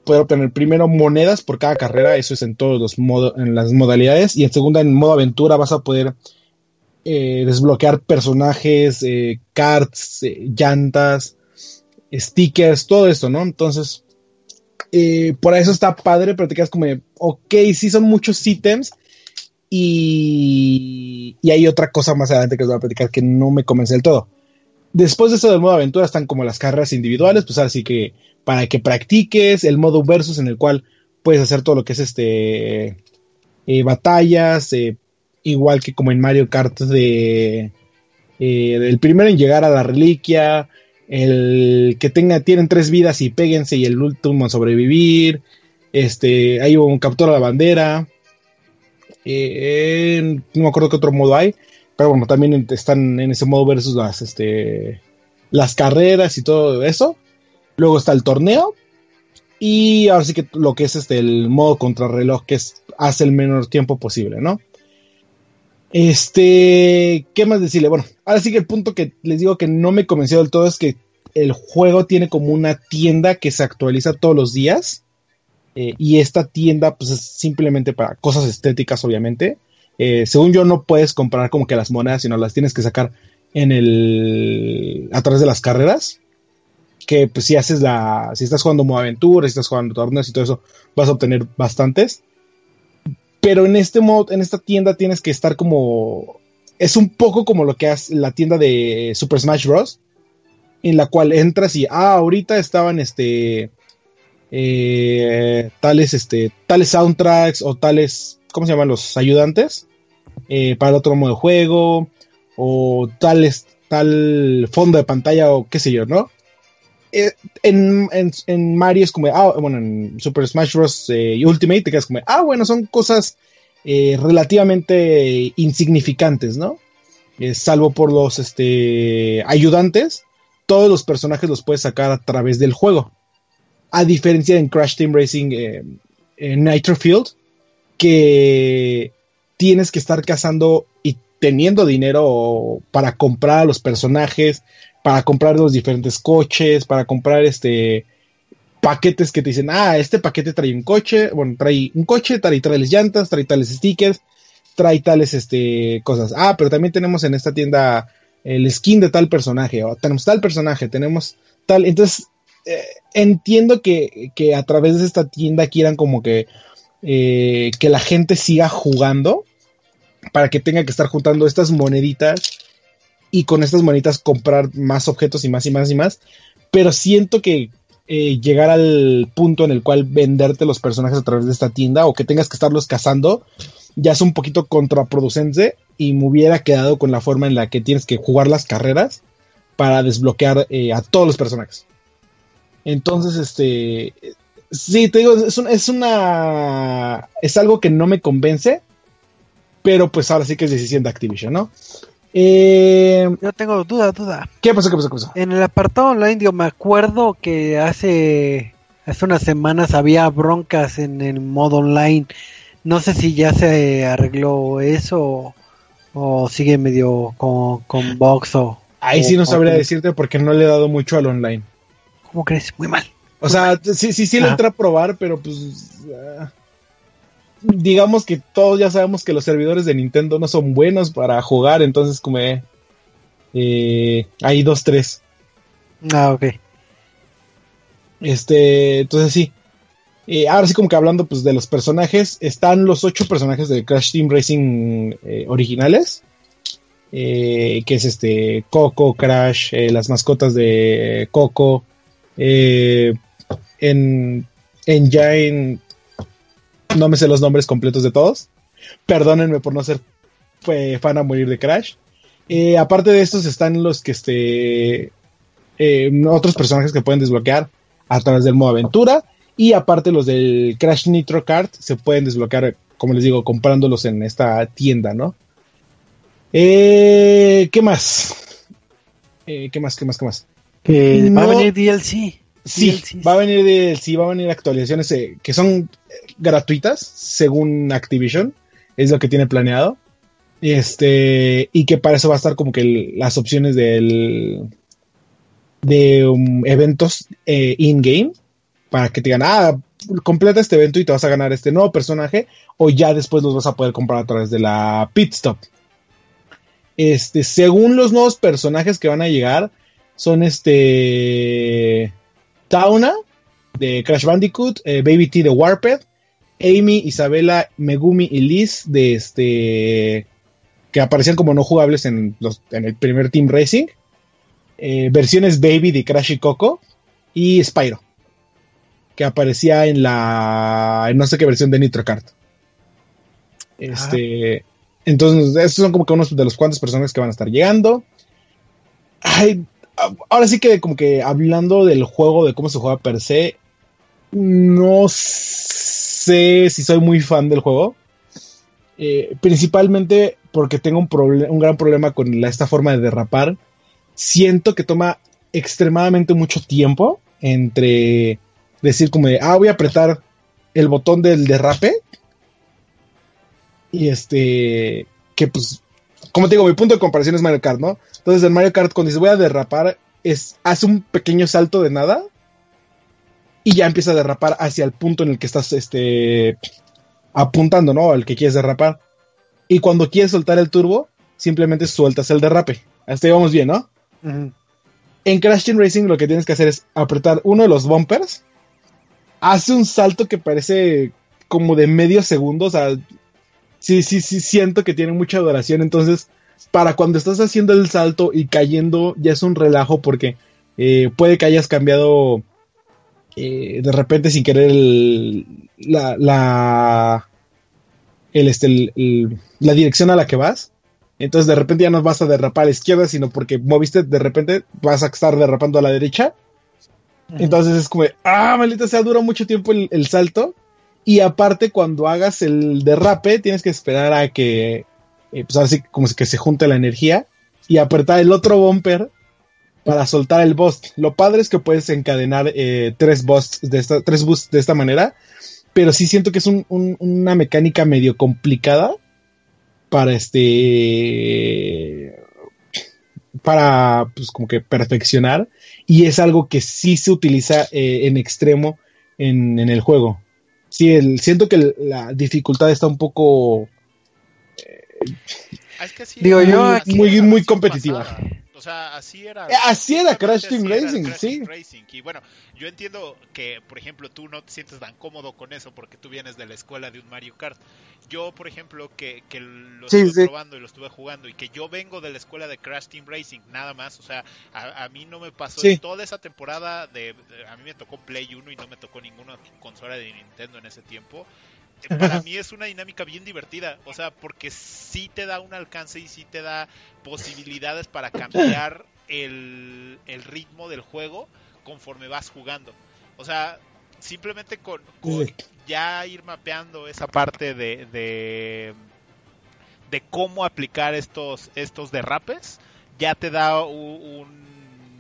Poder obtener primero monedas por cada carrera, eso es en todos los modos, en las modalidades, y en segunda, en modo aventura, vas a poder eh, desbloquear personajes, eh, cards, eh, llantas, stickers, todo esto, ¿no? Entonces, eh, por eso está padre, pero te quedas como, de, ok, sí son muchos ítems, y, y hay otra cosa más adelante que os voy a platicar que no me convence del todo. Después de eso del modo aventura están como las carreras individuales, pues así que para que practiques el modo versus en el cual puedes hacer todo lo que es este eh, batallas, eh, igual que como en Mario Kart de eh, el primero en llegar a la reliquia, el que tenga tienen tres vidas y péguense y el último en sobrevivir, este hay un captura la bandera, no me acuerdo qué otro modo hay, pero bueno también están en ese modo versus las este las carreras y todo eso. Luego está el torneo. Y ahora sí que lo que es este el modo contrarreloj, que es hace el menor tiempo posible, ¿no? Este, ¿qué más decirle? Bueno, ahora sí que el punto que les digo que no me convenció del todo es que el juego tiene como una tienda que se actualiza todos los días. eh, y esta tienda, pues es simplemente para cosas estéticas, obviamente. Eh, según yo, no puedes comprar como que las monedas, sino las tienes que sacar en el. a través de las carreras. Que pues si haces la. si estás jugando modo aventura, si estás jugando torneos y todo eso, vas a obtener bastantes. Pero en este modo, en esta tienda tienes que estar como. Es un poco como lo que hace la tienda de Super Smash Bros. En la cual entras y, ah, ahorita estaban este. Eh, tales, este, tales soundtracks o tales, ¿cómo se llaman los ayudantes? Eh, para otro modo de juego, o tales, tal fondo de pantalla, o qué sé yo, ¿no? Eh, en, en- en Mario es como, ah, bueno, en Super Smash Bros. Ultimate te quedas como, ah, bueno, son cosas relativamente insignificantes, ¿no? Salvo por los este, ayudantes, todos los personajes los puedes sacar a través del juego. A diferencia de en Crash Team Racing eh, Nitro Field, que tienes que estar cazando y teniendo dinero para comprar a los personajes, para comprar los diferentes coches, para comprar este paquetes que te dicen, ah, este paquete trae un coche, bueno, trae un coche, trae tales llantas, trae tales stickers, trae tales este cosas. Ah, pero también tenemos en esta tienda el skin de tal personaje, o tenemos tal personaje, tenemos tal. Entonces, eh, entiendo que, que a través de esta tienda quieran como que, eh, que la gente siga jugando para que tenga que estar juntando estas moneditas y con estas moneditas comprar más objetos y más y más y más. Pero siento que eh, llegar al punto en el cual venderte los personajes a través de esta tienda o que tengas que estarlos cazando ya es un poquito contraproducente y me hubiera quedado con la forma en la que tienes que jugar las carreras para desbloquear a todos los personajes. Entonces, este, sí, te digo, es, un- es una, es algo que no me convence, pero pues ahora sí que es decisión de Activision, ¿no? Eh, Yo tengo duda, duda. ¿Qué pasó? ¿Qué pasó? ¿Qué pasó? En el apartado online, digo, me acuerdo que hace, hace unas semanas había broncas en el modo online. No sé si ya se arregló eso o, sigue medio con, con box o... Ahí o- sí no o- sabría decirte porque no le he dado mucho al online. ¿Cómo crees? Muy mal. O sea, sí, sí, sí le Ah. entré a probar, pero pues. ah, digamos que todos ya sabemos que los servidores de Nintendo no son buenos para jugar, entonces, como. eh, eh, hay dos, tres. Ah, ok. Este, entonces sí. Eh, ahora sí, como que hablando pues, de los personajes, están los ocho personajes de Crash Team Racing originales. que es este Coco, Crash, las mascotas de Coco. Eh, en, en ya en. No me sé los nombres completos de todos. Perdónenme por no ser eh, fan a morir de Crash. Eh, aparte de estos están los que este. otros personajes que pueden desbloquear a través del modo aventura. Y aparte los del Crash Nitro Kart se pueden desbloquear, como les digo, comprándolos en esta tienda, ¿no? ¿Qué más? ¿Qué más? ¿Qué más? ¿Qué más? Que va a venir DLC. Sí, DLCs. va a venir sí, va a venir actualizaciones eh, que son eh, gratuitas, según Activision, es lo que tiene planeado. Este, y que para eso va a estar como que el- las opciones del de um, eventos eh, in-game, para que te digan, ah, completa este evento y te vas a ganar este nuevo personaje, o ya después los vas a poder comprar a través de la Pit Stop. Este, según los nuevos personajes que van a llegar, son este Tauna de Crash Bandicoot, eh, Baby T de Warped, Amy, Isabela, Megumi y Liz de este que aparecían como no jugables en, los, en el primer Team Racing, eh, versiones Baby de Crash y Coco y Spyro que aparecía en la en no sé qué versión de Nitro Kart. Este, entonces estos son como que unos de los cuantos personajes que van a estar llegando. Ay, ahora sí que como que hablando del juego, de cómo se juega per se, no sé si soy muy fan del juego. Eh, principalmente porque tengo un, un gran problema con esta forma de derrapar. Siento que toma extremadamente mucho tiempo entre decir como de, ah, voy a apretar el botón del derrape. Y este, que pues como te digo, mi punto de comparación es Mario Kart, ¿no? Entonces en Mario Kart cuando dices voy a derrapar, es, hace un pequeño salto de nada y ya empieza a derrapar hacia el punto en el que estás este, apuntando, ¿no? Al que quieres derrapar. Y cuando quieres soltar el turbo, simplemente sueltas el derrape. Hasta ahí vamos bien, ¿no? En Crash Team Racing lo que tienes que hacer es apretar uno de los bumpers. Hace un salto que parece como de medio segundo. O sea, sí, sí, sí, siento que tiene mucha duración. Entonces, para cuando estás haciendo el salto y cayendo, ya es un relajo porque eh, puede que hayas cambiado eh, de repente sin querer el- la, la, el, este, el- la dirección a la que vas. Entonces de repente ya no vas a derrapar a la izquierda, sino porque moviste de repente vas a estar derrapando a la derecha. Entonces es como, ah, maldita sea, dura mucho tiempo el, el salto. Y aparte, cuando hagas el derrape, tienes que esperar a que, eh, pues así como que se junte la energía y apretar el otro bumper para soltar el boost. Lo padre es que puedes encadenar eh, tres busts de esta, tres boosts de esta manera, pero sí siento que es un- un- una mecánica medio complicada para este para pues como que perfeccionar y es algo que sí se utiliza eh, en extremo en, en el juego. Sí, el, siento que la dificultad está un poco es que así Digo, era- yo así muy- era muy competitiva. pasada. O sea, así era. Eh, así era Crash Team Racing, Crash sí. Racing. Y bueno, yo entiendo que, por ejemplo, tú no te sientes tan cómodo con eso porque tú vienes de la escuela de un Mario Kart. Yo, por ejemplo, que, que lo Sí, estuve sí. probando y lo estuve jugando y que yo vengo de la escuela de Crash Team Racing, nada más. O sea, a, a mí no me pasó Sí. toda esa temporada de, de- A mí me tocó Play 1 y no me tocó ninguna consola de Nintendo en ese tiempo. Para mí es una dinámica bien divertida, o sea, porque sí te da un alcance y sí te da posibilidades para cambiar el, el ritmo del juego conforme vas jugando. O sea, simplemente con, con ya ir mapeando esa parte de, de, de cómo aplicar estos, estos derrapes, ya te da un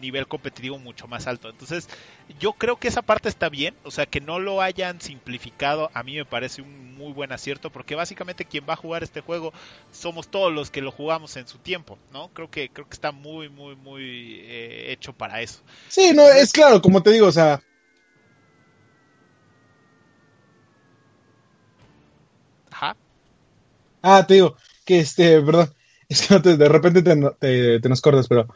nivel competitivo mucho más alto. Entonces, yo creo que esa parte está bien, o sea, que no lo hayan simplificado, a mí me parece un muy buen acierto, porque básicamente quien va a jugar este juego somos todos los que lo jugamos en su tiempo, ¿no? Creo que creo que está muy, muy, muy eh, hecho para eso. Sí, no, es claro, como te digo, o sea, Ajá. ah, te digo, que este, perdón, es que no te- de repente te, te- te nos cortas, pero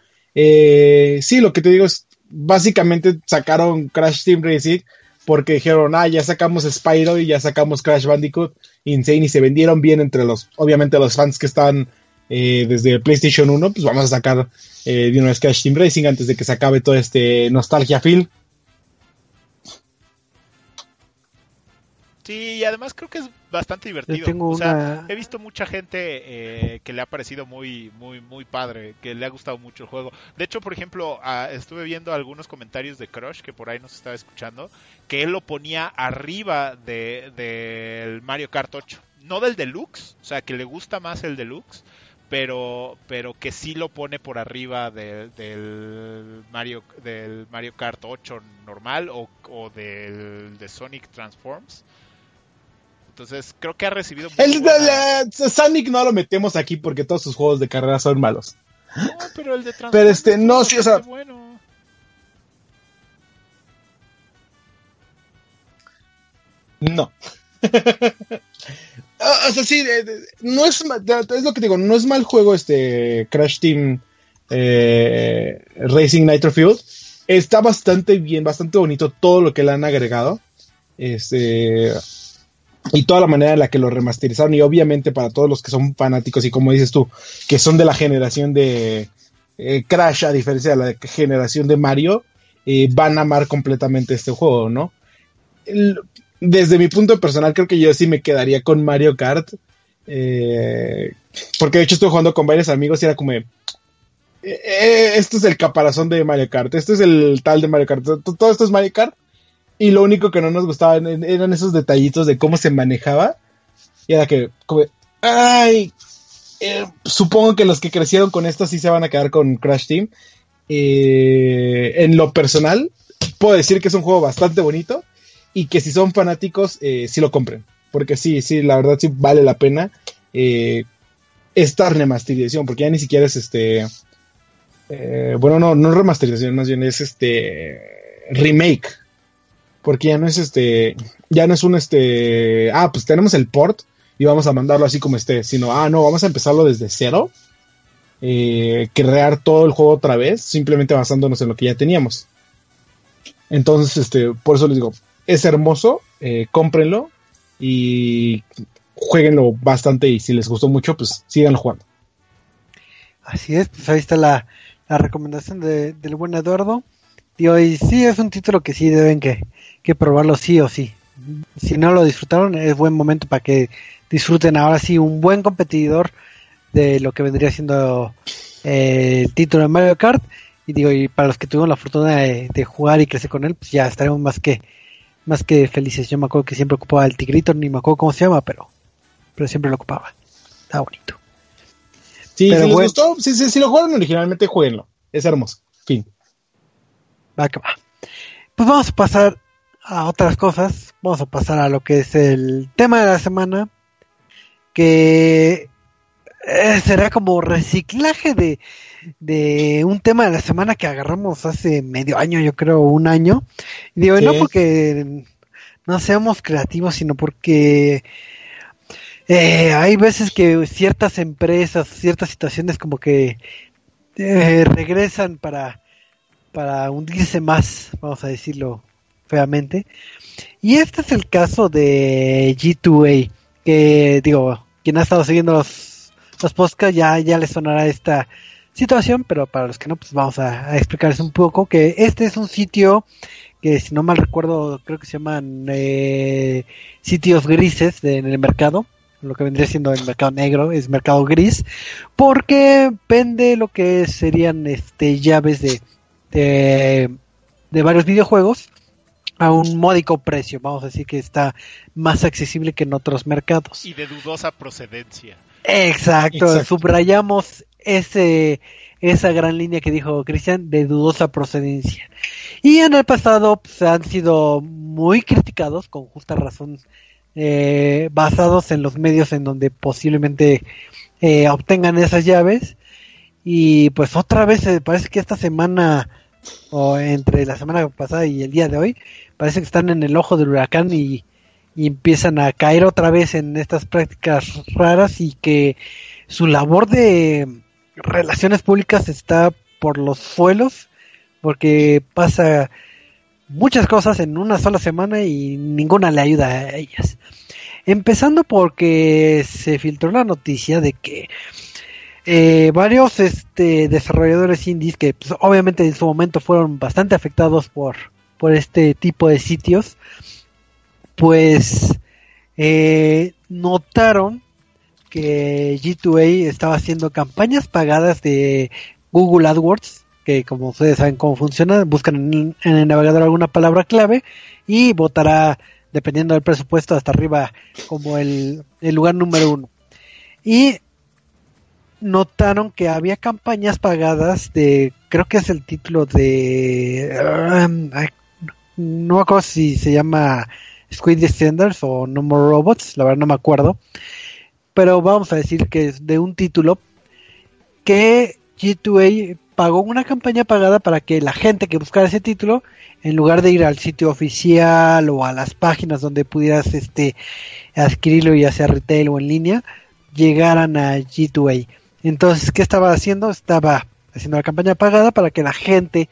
eh, sí, lo que te digo es, básicamente sacaron Crash Team Racing porque dijeron, ah, ya sacamos Spyro y ya sacamos Crash Bandicoot Insane y se vendieron bien entre los, obviamente los fans que estaban eh, desde PlayStation 1, pues vamos a sacar eh, de una vez Crash Team Racing antes de que se acabe todo este nostalgia feel. Sí, y además creo que es bastante divertido. Tengo o sea, una... he visto mucha gente eh, que le ha parecido muy, muy, muy padre, que le ha gustado mucho el juego. De hecho, por ejemplo, ah, estuve viendo algunos comentarios de Crush que por ahí nos estaba escuchando, que él lo ponía arriba de del Mario Kart 8, no del Deluxe, o sea, que le gusta más el Deluxe, pero pero que sí lo pone por arriba de- del Mario del Mario Kart 8 normal o, o del de Sonic Transforms. Entonces creo que ha recibido El, buena- Sonic no lo metemos aquí porque todos sus juegos de carrera son malos. No, pero el de Pero, este, no, sí, o sea- bueno. No. Ah, o sea, sí, no es, es lo que digo, no es mal juego este Crash Team eh, Racing Nitro Fuel. Está bastante bien, bastante bonito todo lo que le han agregado. Este y toda la manera en la que lo remasterizaron y obviamente para todos los que son fanáticos y como dices tú, que son de la generación de eh, Crash a diferencia de la generación de Mario, eh, van a amar completamente este juego, ¿no? Desde mi punto personal, creo que yo sí me quedaría con Mario Kart. eh, porque de hecho estoy jugando con varios amigos y era como. esto es el caparazón de Mario Kart. Esto es el tal de Mario Kart. to- Todo esto es Mario Kart. Y lo único que no nos gustaba en- eran esos detallitos de cómo se manejaba. Y era que, como, ay, eh, supongo que los que crecieron con esto sí se van a quedar con Crash Team. Eh, en lo personal, puedo decir que es un juego bastante bonito y que si son fanáticos, eh, sí lo compren. Porque sí, sí, la verdad sí vale la pena. Eh, esta remasterización, porque ya ni siquiera es este. eh, bueno, no, no remasterización, más bien es este remake. Porque ya no es este. Ya no es un este. Ah, pues tenemos el port y vamos a mandarlo así como esté. Sino, ah, no, vamos a empezarlo desde cero. eh, crear todo el juego otra vez, simplemente basándonos en lo que ya teníamos. Entonces, este, por eso les digo, es hermoso, eh, cómprenlo y jueguenlo bastante y si les gustó mucho, pues síganlo jugando. Así es, pues ahí está la, la recomendación de- del buen Eduardo. Y sí, es un título que sí deben que, que probarlo sí o sí. Si no lo disfrutaron, es buen momento para que disfruten ahora sí un buen competidor de lo que vendría siendo eh, el título de Mario Kart. Y digo, y para los que tuvimos la fortuna de, de jugar y crecer con él, pues ya estaremos más que más que felices. Yo me acuerdo que siempre ocupaba el tigrito, ni me acuerdo cómo se llama, pero, pero siempre lo ocupaba. Está bonito. Sí, Pero si les bueno. gustó, si, si- si lo jugaron originalmente, jueguenlo. Es hermoso. Fin. Va que va. Pues vamos a pasar a otras cosas. Vamos a pasar a lo que es el tema de la semana. Que eh, será como reciclaje de, de un tema de la semana que agarramos hace medio año, yo creo, un año. Y digo, no porque no seamos creativos, sino porque eh, hay veces que ciertas empresas, ciertas situaciones como que eh, regresan para para hundirse más, vamos a decirlo feamente. Y este es el caso de G2A, que digo, quien ha estado siguiendo los, los podcasts ya, ya le sonará esta situación, pero para los que no, pues vamos a, explicarles un poco que este es un sitio que si no mal recuerdo creo que se llaman eh, sitios grises de- en el mercado, lo que vendría siendo el mercado negro es mercado gris, porque vende lo que serían este llaves de, de varios videojuegos a un módico precio, vamos a decir que está más accesible que en otros mercados. Y de dudosa procedencia. Exacto, Exacto. subrayamos ese esa gran línea que dijo Cristian de dudosa procedencia. Y en el pasado pues, han sido muy criticados, con justa razón, eh, basados en los medios en donde posiblemente eh, obtengan esas llaves. Y pues otra vez eh, parece que esta semana, o entre la semana pasada y el día de hoy, parece que están en el ojo del huracán y, empiezan a caer otra vez en estas prácticas raras y que su labor de relaciones públicas está por los suelos porque pasa muchas cosas en una sola semana y ninguna le ayuda a ellas. Empezando porque se filtró la noticia de que eh, varios este, desarrolladores indies que pues, obviamente en su momento fueron bastante afectados por, por este tipo de sitios, pues eh, notaron que G2A estaba haciendo campañas pagadas de Google AdWords, que como ustedes saben cómo funciona, buscan en, en el navegador alguna palabra clave y votará, dependiendo del presupuesto, hasta arriba como el, el lugar número uno. Y notaron que había campañas pagadas de, creo que es el título de, um, no me acuerdo si se llama Squid Descenders o No More Robots, la verdad no me acuerdo, pero vamos a decir que es de un título que G2A pagó una campaña pagada para que la gente que buscara ese título, en lugar de ir al sitio oficial o a las páginas donde pudieras este adquirirlo ya sea retail o en línea, llegaran a G2A. Entonces, ¿qué estaba haciendo? Estaba haciendo la campaña pagada para que la gente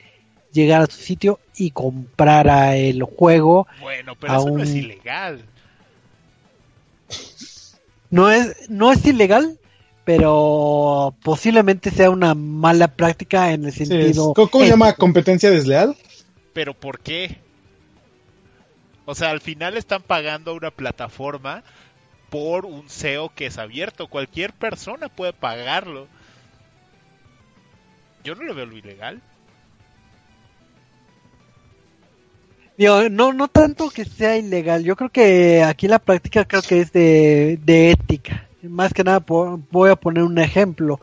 llegara a su sitio y comprara el juego. Bueno, pero eso no es ilegal. No es, no es ilegal, pero posiblemente sea una mala práctica en el sentido. ¿Cómo, cómo se llama? ¿Competencia desleal? ¿Pero por qué? O sea, al final están pagando a una plataforma por un SEO que es abierto. Cualquier persona puede pagarlo. Yo no lo veo lo ilegal. No, no tanto que sea ilegal. Yo creo que aquí la práctica creo que es de, de ética. Más que nada voy a poner un ejemplo.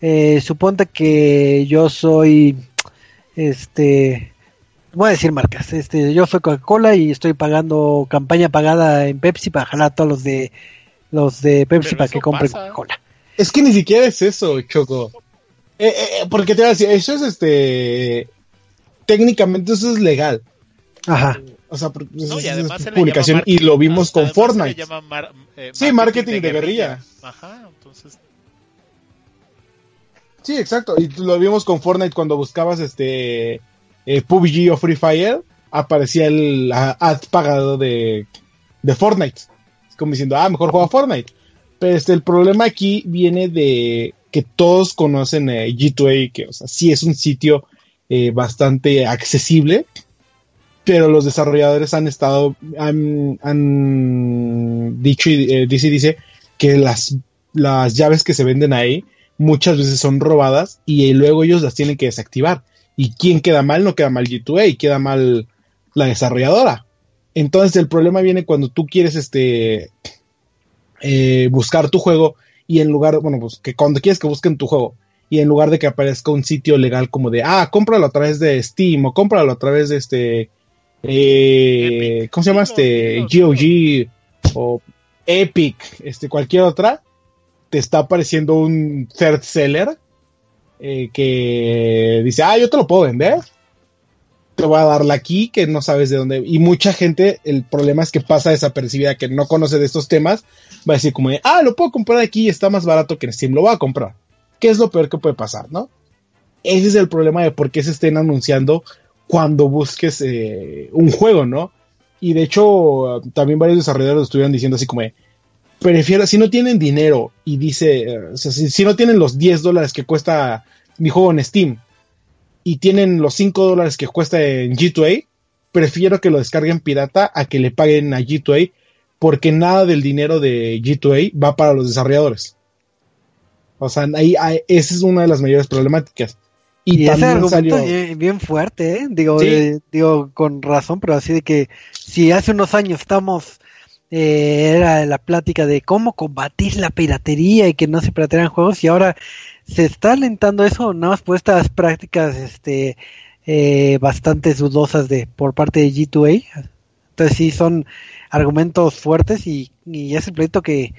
Eh, suponte que yo soy, este, voy a decir marcas. Este, yo soy Coca-Cola y estoy pagando campaña pagada en Pepsi para jalar a todos los de los de Pepsi Pero para que compren. Coca-Cola. Es que ni siquiera es eso, Choco. Eh, eh, eh, porque te voy a decir, eso es este. Técnicamente eso es legal. Ajá. O sea, porque No, es- y es además se le publicación llama y lo vimos con además se le Fortnite. llama mar- eh, Sí, marketing de guerrilla. Ajá, entonces. Sí, exacto. Y lo vimos con Fortnite cuando buscabas este eh, PUBG o Free Fire, aparecía el ad pagado de, de Fortnite. Como diciendo, ah, mejor juega Fortnite. Pero este, el problema aquí viene de que todos conocen eh, G2A, que o sea, sí es un sitio eh, bastante accesible, pero los desarrolladores han estado, han, han dicho y eh, dice dice que las, las llaves que se venden ahí muchas veces son robadas y luego ellos las tienen que desactivar. ¿Y quién queda mal? No queda mal G2A y queda mal la desarrolladora. Entonces el problema viene cuando tú quieres este eh, buscar tu juego y en lugar, bueno, pues que cuando quieres que busquen tu juego y en lugar de que aparezca un sitio legal como de, ah, cómpralo a través de Steam o cómpralo a través de este, eh. ¿cómo se llama este? GOG o Epic, este, cualquier otra, te está apareciendo un third seller eh, que dice, ah, yo te lo puedo vender. Te voy a dar la key que no sabes de dónde. Y mucha gente, el problema es que pasa desapercibida, que no conoce de estos temas, va a decir como ah, lo puedo comprar aquí está más barato que en Steam, lo voy a comprar. ¿Qué es lo peor que puede pasar, no? Ese es el problema de por qué se estén anunciando cuando busques eh, un juego, ¿no? Y de hecho, también varios desarrolladores estuvieron diciendo así como prefiero, si no tienen dinero y dice, o sea, si, si no tienen los 10 dólares que cuesta mi juego en Steam y tienen los 5 dólares que cuesta en G2A, prefiero que lo descarguen pirata a que le paguen a G2A porque nada del dinero de G2A va para los desarrolladores. O sea, ahí, ahí- esa es una de las mayores problemáticas. Y, Y, ese también argumento salió... es bien fuerte, ¿eh? Digo, Sí. eh, digo con razón, pero así de que si hace unos años estamos, eh, era la plática de cómo combatir la piratería y que no se pirateran juegos y ahora se está alentando eso, nada más por estas prácticas, este, eh, bastante dudosas de por parte de G2A. Entonces sí son argumentos fuertes y, y es el proyecto que,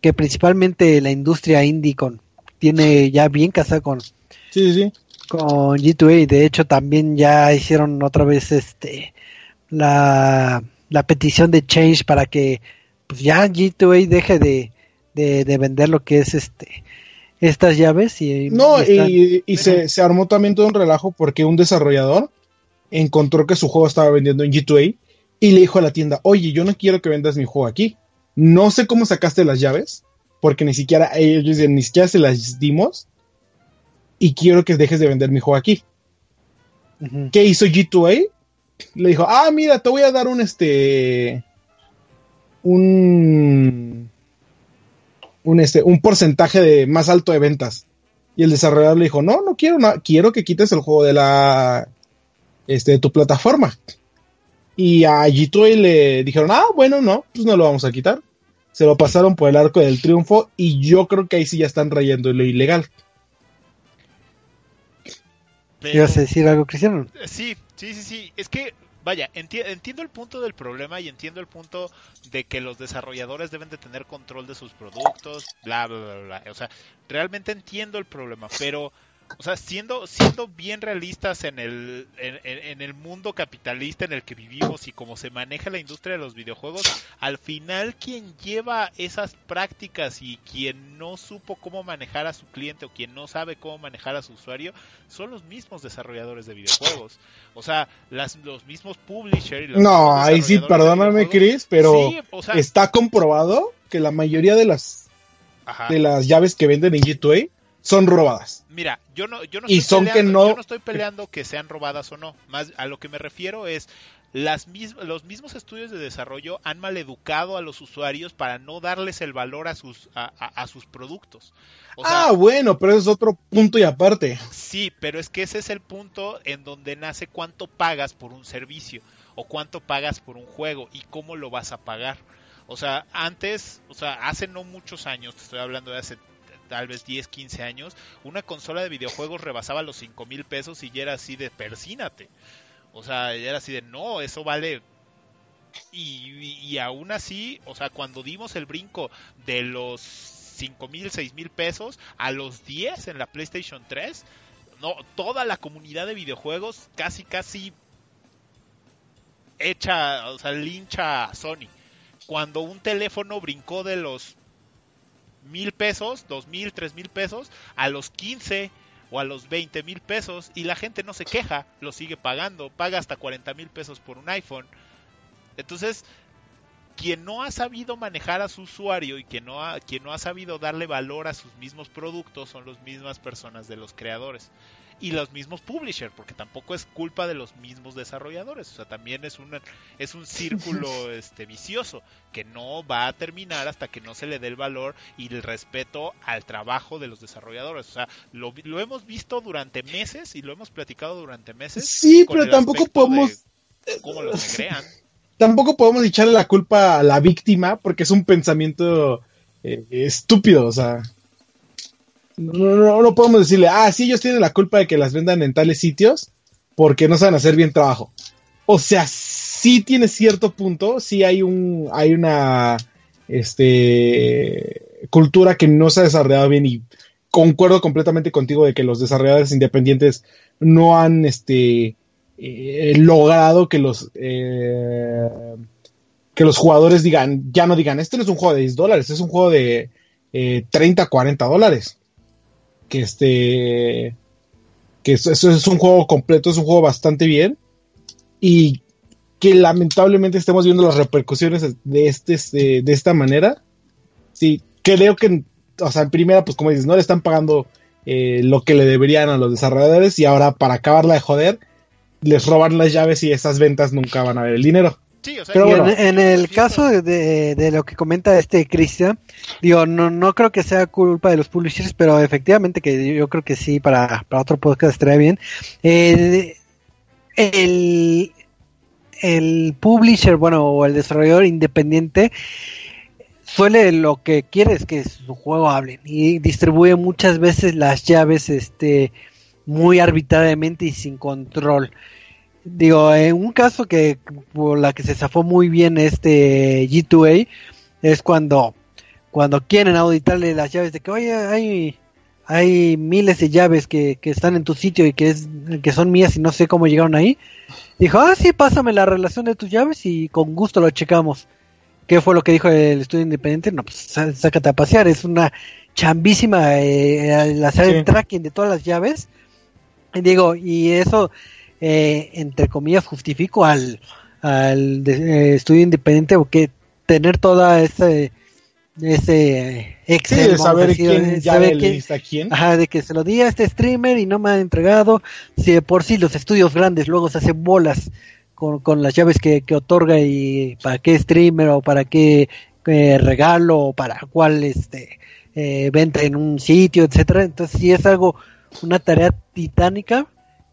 que principalmente la industria indie con, tiene ya bien casada con, Sí, sí, con G2A y de hecho también ya hicieron otra vez este la, la petición de change para que pues ya G2A deje de, de, de vender lo que es este estas llaves y No, y están- y, y se, se armó también todo un relajo porque un desarrollador encontró que su juego estaba vendiendo en G2A y le dijo a la tienda, oye, yo no quiero que vendas mi juego aquí. No sé cómo sacaste las llaves, porque ni siquiera ellos ni siquiera se las dimos y quiero que dejes de vender mi juego aquí. ¿Qué hizo G2A? Le dijo, ah, mira, te voy a dar un este. Un. Un, este, un porcentaje de más alto de ventas. Y el desarrollador le dijo, no, no quiero, no, quiero que quites el juego de la. Este, de tu plataforma. Y a G2A le dijeron, ah, bueno, no, pues no lo vamos a quitar. Se lo pasaron por el arco del triunfo y yo creo que ahí sí ya están rayando lo ilegal. Pero- ¿Ibas a decir algo, Cristiano? Sí, sí, sí, sí. Es que, vaya, enti- entiendo el punto del problema y entiendo el punto de que los desarrolladores deben de tener control de sus productos, bla, bla, bla, bla. O sea, realmente entiendo el problema, pero, o sea, siendo, siendo bien realistas en el, en, el mundo capitalista en el que vivimos y cómo se maneja la industria de los videojuegos, al final quien lleva esas prácticas y quien no supo cómo manejar a su cliente o quien no sabe cómo manejar a su usuario, son los mismos desarrolladores de videojuegos. O sea, las, los mismos publishers. y los No, ahí sí, perdóname. Chris, pero Sí, o sea, está comprobado que la mayoría de las ajá. de las llaves que venden en G2A son robadas. Mira, yo no, yo no Y estoy son que peleando, no- yo no estoy peleando que sean robadas o no. Más a lo que me refiero es las mis- los mismos estudios de desarrollo han maleducado a los usuarios para no darles el valor a sus a, a- a sus productos. O sea, ah, bueno, pero ese es otro punto y aparte. Sí, pero es que ese es el punto en donde nace cuánto pagas por un servicio o cuánto pagas por un juego y cómo lo vas a pagar. O sea, antes, o sea, hace no muchos años, te estoy hablando de hace tal vez 10, 15 años, una consola de videojuegos rebasaba los 5 mil pesos y ya era así de persínate. O sea, ya era así de no, eso vale y, aún así, o sea, cuando dimos el brinco de los 5 mil, 6 mil pesos, a los 10 en la PlayStation 3. No, toda la comunidad de videojuegos casi, casi hecha, o sea, lincha a Sony. Cuando un teléfono brincó de los mil pesos, dos mil, tres mil pesos, a los 15 o a los 20 mil pesos y la gente no se queja, lo sigue pagando, paga hasta 40 mil pesos por un iPhone. Entonces, quien no ha sabido manejar a su usuario y quien no ha, quien no ha sabido darle valor a sus mismos productos son las mismas personas de los creadores y los mismos publishers, porque tampoco es culpa de los mismos desarrolladores, o sea, también es un es un círculo este vicioso que no va a terminar hasta que no se le dé el valor y el respeto al trabajo de los desarrolladores, o sea, lo, lo hemos visto durante meses y lo hemos platicado durante meses. Sí, pero tampoco podemos de cómo los negrean. tampoco podemos echarle la culpa a la víctima porque es un pensamiento eh, estúpido, o sea. No, no, no podemos decirle, ah, sí, ellos tienen la culpa de que las vendan en tales sitios porque no saben hacer bien trabajo. O sea, sí tiene cierto punto, sí hay un, hay una, este, cultura que no se ha desarrollado bien y concuerdo completamente contigo de que los desarrolladores independientes no han, este, eh, logrado que los eh, que los jugadores digan, ya no digan, este no es un juego de 10 dólares, es un juego de eh, 30, 40 dólares. Que este que eso, es un juego completo, es un juego bastante bien. Y que lamentablemente estemos viendo las repercusiones de este, este de esta manera. Sí, creo que, o sea, en primera, pues como dices, no le están pagando eh, lo que le deberían a los desarrolladores y ahora para acabarla de joder, les roban las llaves y esas ventas nunca van a ver el dinero. Sí, o sea, Pero bueno, en, en el caso de lo que comenta este Cristian, digo, no, no creo que sea culpa de los publishers, pero efectivamente que yo creo que sí, para, para otro podcast estaría bien. Eh, el, el publisher, bueno, o el desarrollador independiente, suele lo que quiere es que su juego hable y distribuye muchas veces las llaves este muy arbitrariamente y sin control. Digo, en un caso que por la que se zafó muy bien este G2A es cuando cuando quieren auditarle las llaves de que oye hay hay miles de llaves que, que están en tu sitio y que es que son mías y no sé cómo llegaron ahí. Dijo, ah, sí, pásame la relación de tus llaves y con gusto lo checamos. ¿Qué fue lo que dijo el estudio independiente? No, pues sá- sácate a pasear, es una chambísima eh, hacer Sí. el tracking de todas las llaves. Y digo, y eso, eh, entre comillas, justifico al, al de- eh, estudio independiente porque tener toda ese, ese Sí, Excel, de saber decir, quién ya saber quién- a quién. Ajá, de que se lo di a este streamer y no me ha entregado. Si de por sí los estudios grandes luego se hacen bolas con, con las llaves que, que otorga y para qué streamer o para qué eh, regalo o para cuál este eh, venta en un sitio, etcétera. Entonces sí es algo, una tarea titánica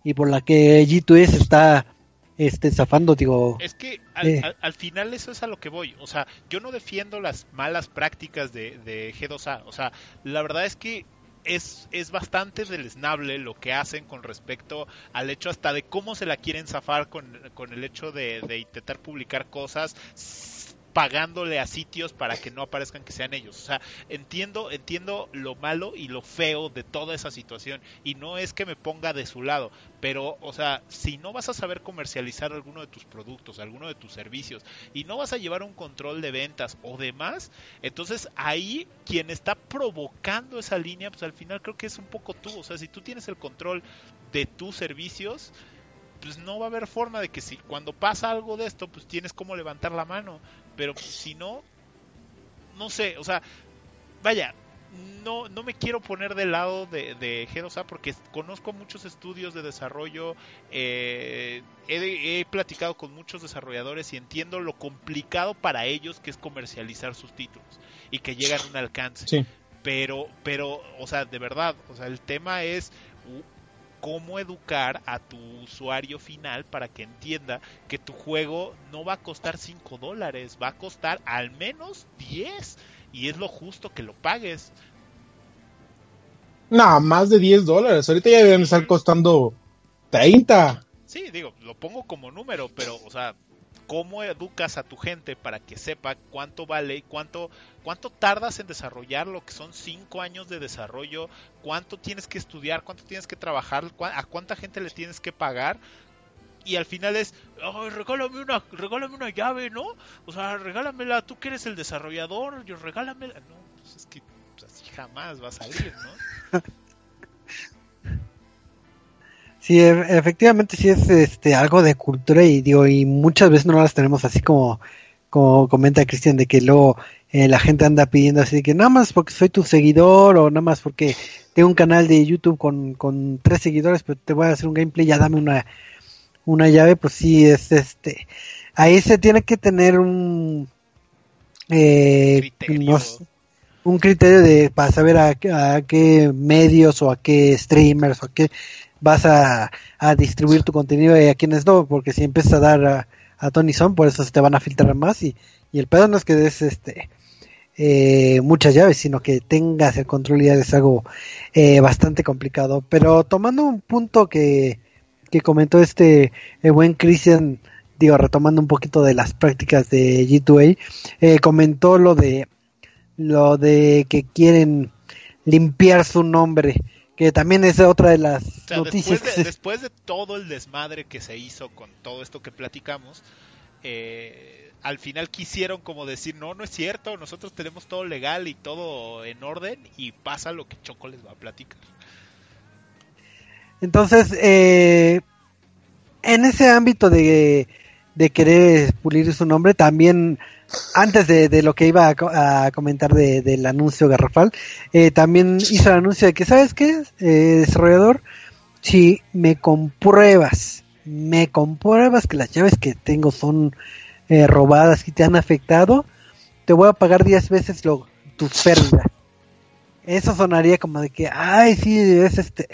y por la que G2S está este zafando, digo, Es que al, Eh. al- al final eso es a lo que voy. O sea, yo no defiendo las malas prácticas de, de G2A. O sea, la verdad es que es, es bastante deleznable lo que hacen con respecto al hecho hasta de cómo se la quieren zafar con, con el hecho de, de intentar publicar cosas pagándole a sitios para que no aparezcan que sean ellos. O sea, entiendo, entiendo lo malo y lo feo de toda esa situación. Y no es que me ponga de su lado, pero, o sea, si no vas a saber comercializar alguno de tus productos, alguno de tus servicios, y no vas a llevar un control de ventas o demás, entonces ahí quien está provocando esa línea, pues al final creo que es un poco tú. O sea, si tú tienes el control de tus servicios, pues no va a haber forma de que si cuando pasa algo de esto, pues tienes como levantar la mano. Pero si no, no sé, o sea, vaya, no, no me quiero poner del lado de, de G2A porque conozco muchos estudios de desarrollo, eh, he, he platicado con muchos desarrolladores y entiendo lo complicado para ellos que es comercializar sus títulos y que llegan a un alcance. Sí. Pero, pero, o sea, de verdad, o sea, el tema es cómo educar a tu usuario final para que entienda que tu juego no va a costar 5 dólares, va a costar al menos 10 y es lo justo que lo pagues. No, más de 10 dólares. Ahorita ya deben estar costando 30. Sí, digo, lo pongo como número, pero, o sea, cómo educas a tu gente para que sepa cuánto vale y cuánto, cuánto tardas en desarrollar lo que son cinco años de desarrollo, cuánto tienes que estudiar, cuánto tienes que trabajar, a cuánta gente le tienes que pagar. Y al final es, "Ay, regálame una, regálame una llave, ¿no? O sea, regálamela, tú que eres el desarrollador, yo regálamela. No, pues es que así jamás va a salir, ¿no? Sí, e- efectivamente sí es este algo de cultura y digo, y muchas veces no las tenemos así como, como comenta Cristian, de que luego eh, la gente anda pidiendo así de que nada más porque soy tu seguidor o nada más porque tengo un canal de YouTube con, con tres seguidores, pero te voy a hacer un gameplay, ya dame una, una llave, pues sí es este, ahí se tiene que tener un eh, Criterio. un criterio de para saber a, qué- a qué medios o a qué streamers o a qué vas a, a distribuir tu contenido y a quienes no, porque si empiezas a dar a, a Tony Son, por eso se te van a filtrar más y, y el pedo no es que des este eh, muchas llaves, sino que tengas el control y ya es algo eh, bastante complicado. Pero tomando un punto que, que comentó este el buen Christian, digo, retomando un poquito de las prácticas de G2A, eh, comentó lo de lo de que quieren limpiar su nombre, que también es otra de las O sea, noticias de, después de todo el desmadre que se hizo con todo esto que platicamos, eh, al final quisieron como decir, no, no es cierto, nosotros tenemos todo legal y todo en orden y pasa lo que Choco les va a platicar. Entonces, eh, en ese ámbito de, de querer pulir su nombre, también antes de, de lo que iba a, co- a comentar de- del anuncio garrafal, eh, también hizo el anuncio de que, ¿sabes qué? Eh, desarrollador, si me compruebas, me compruebas que las llaves que tengo son eh, robadas y te han afectado, te voy a pagar 10 veces lo, tus pérdidas. Eso sonaría como de que, ay, sí, es este,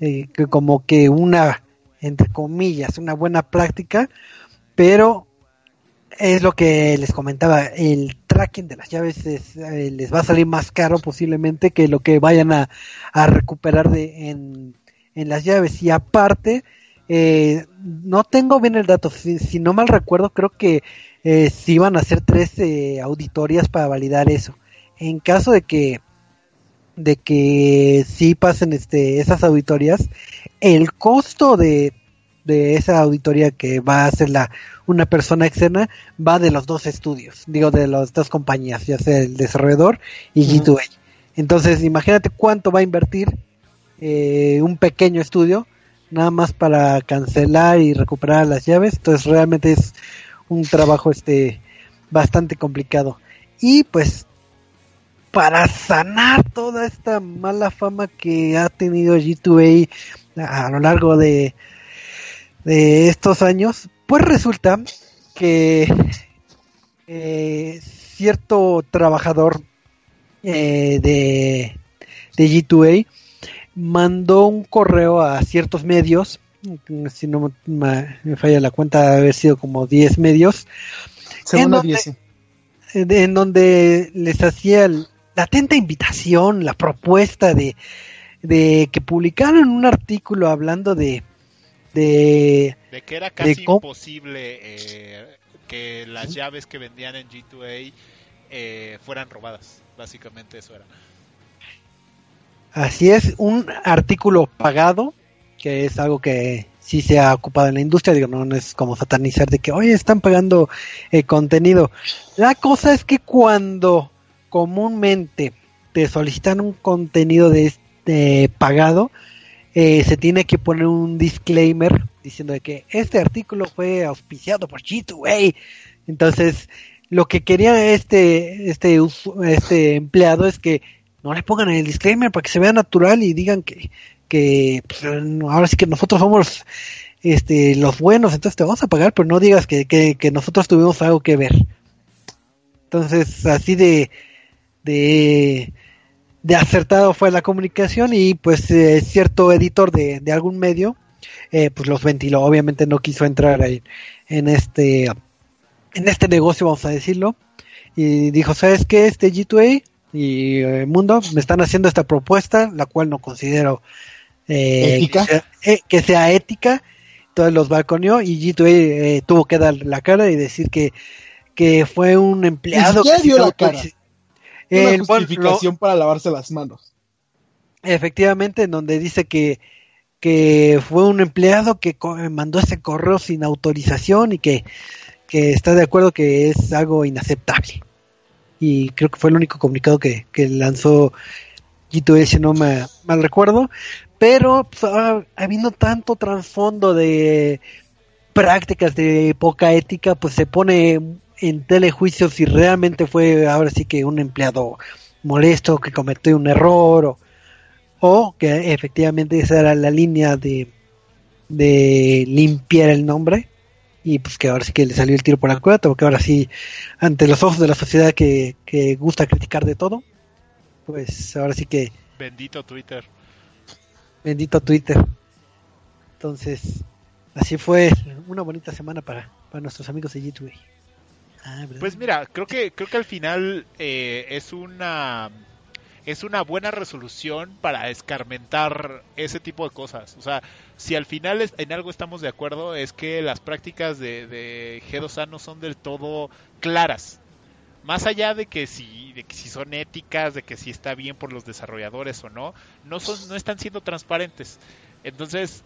eh, que como que una, entre comillas, una buena práctica, pero es lo que les comentaba, el tracking de las llaves es, eh, les va a salir más caro posiblemente que lo que vayan a, recuperar de, en, en las llaves. Y aparte, eh, no tengo bien el dato, si, no mal recuerdo, creo que eh, si iban a hacer tres eh, auditorías para validar eso. En caso de que de que sí pasen este esas auditorías, el costo de, de esa auditoría que va a hacer la una persona externa va de los dos estudios, digo de las dos compañías, ya sea el desarrollador y Ujú. G2A. Entonces, imagínate cuánto va a invertir eh, un pequeño estudio nada más para cancelar y recuperar las llaves. Entonces, realmente es un trabajo este bastante complicado. Y pues para sanar toda esta mala fama que ha tenido G2A a lo largo de, de estos años, pues resulta que eh, cierto trabajador eh, de, de G2A mandó un correo a ciertos medios, si no me, me falla la cuenta, haber sido como 10 medios, ¿En dónde? 10. sí. eh, de- en donde les hacía la atenta invitación, la propuesta de, de que publicaran un artículo hablando de, de De que era casi imposible eh, que las llaves que vendían en G2A eh, fueran robadas. Básicamente eso era. así es, un artículo pagado, que es algo que sí se ha ocupado en la industria, digo, no, no es como satanizar de que, oye, están pagando eh, contenido. La cosa es que cuando comúnmente te solicitan un contenido de este pagado, eh, se tiene que poner un disclaimer diciendo de que este artículo fue auspiciado por G2A. Entonces, lo que quería este, este, este empleado es que no le pongan el disclaimer para que se vea natural y digan que, que pues, ahora sí que nosotros somos este, los buenos, entonces te vamos a pagar, pero no digas que, que, que nosotros tuvimos algo que ver. Entonces, así de, de, de acertado fue la comunicación y pues eh, cierto editor de, de algún medio eh, pues los ventiló. Obviamente no quiso entrar ahí en este en este negocio, vamos a decirlo. Y dijo, ¿sabes qué? Este G2A y eh, Mundo me están haciendo esta propuesta, la cual no considero eh, ¿Ética? Que, sea, eh, que sea ética. Entonces los balconeó y G2A eh, tuvo que dar la cara y decir que, que fue un empleado. que dio se la cara. autoriz- Una El- bueno, lo- justificación para lavarse las manos. efectivamente, en donde dice que, que fue un empleado que co- mandó ese correo sin autorización y que, que está de acuerdo que es algo inaceptable. Y creo que fue el único comunicado que, que lanzó G2A, si no me mal recuerdo. Pero pues, ha habiendo tanto trasfondo de prácticas de poca ética, pues se pone en telejuicio si realmente fue ahora sí que un empleado molesto que cometió un error o, o que efectivamente esa era la línea de, de limpiar el nombre y pues que ahora sí que le salió el tiro por la culata porque ahora sí ante los ojos de la sociedad que, que gusta criticar de todo pues ahora sí que Bendito Twitter. bendito Twitter. Entonces así fue. Una bonita semana para, para nuestros amigos de G2A Ah. Pues mira, creo que creo que al final eh, es una es una buena resolución para escarmentar ese tipo de cosas. O sea, si al final en algo estamos de acuerdo es que las prácticas de, de G2A no son del todo claras. Más allá de que si de que si son éticas, de que si está bien por los desarrolladores o no, no son no están siendo transparentes. Entonces,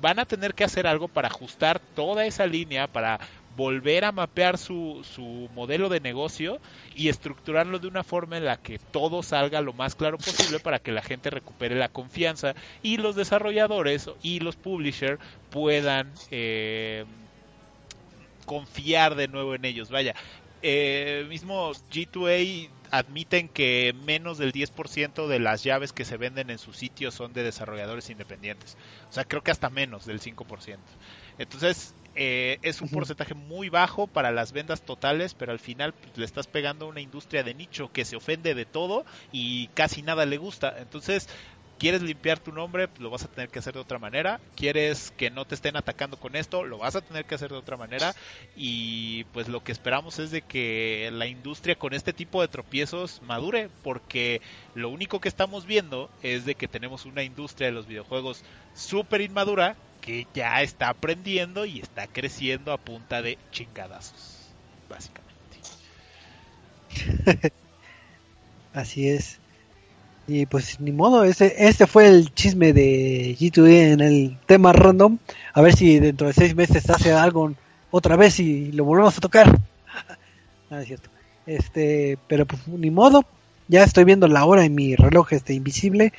van a tener que hacer algo para ajustar toda esa línea, para volver a mapear su, su modelo de negocio y estructurarlo de una forma en la que todo salga lo más claro posible para que la gente recupere la confianza y los desarrolladores y los publishers puedan eh, confiar de nuevo en ellos. Vaya, eh, mismo G2A admiten que menos del 10% de las llaves que se venden en su sitio son de desarrolladores independientes. O sea, creo que hasta menos del 5%. Entonces, eh, es un porcentaje muy bajo para las ventas totales, pero al final pues, le estás pegando a una industria de nicho que se ofende de todo y casi nada le gusta. Entonces, quieres limpiar tu nombre, pues, lo vas a tener que hacer de otra manera. Quieres que no te estén atacando con esto, lo vas a tener que hacer de otra manera. Y pues lo que esperamos es de que la industria con este tipo de tropiezos madure, porque lo único que estamos viendo es de que tenemos una industria de los videojuegos súper inmadura que ya está aprendiendo y está creciendo a punta de chingadazos, básicamente. Así es. Y pues ni modo, ese, este fue el chisme de G2A en el tema random. A ver si dentro de seis meses hace algo otra vez y lo volvemos a tocar. no, es cierto. Este, pero pues ni modo. Ya estoy viendo la hora en mi reloj este invisible.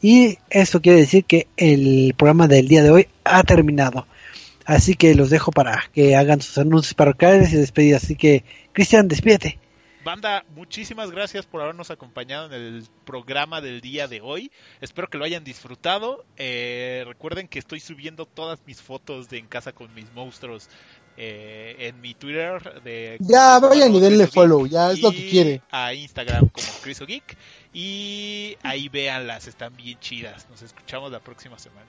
Y eso quiere decir que el programa del día de hoy ha terminado. Así que los dejo para que hagan sus anuncios parroquiales y despedidas. Así que, Cristian, despídete. Banda, muchísimas gracias por habernos acompañado en el programa del día de hoy. Espero que lo hayan disfrutado. Eh, recuerden que estoy subiendo todas mis fotos de en casa con mis monstruos eh, en mi Twitter. De Ya, vayan y denle follow, ya es lo que quiere. A Instagram como Criso Geek. Y ahí véanlas, están bien chidas. Nos escuchamos la próxima semana.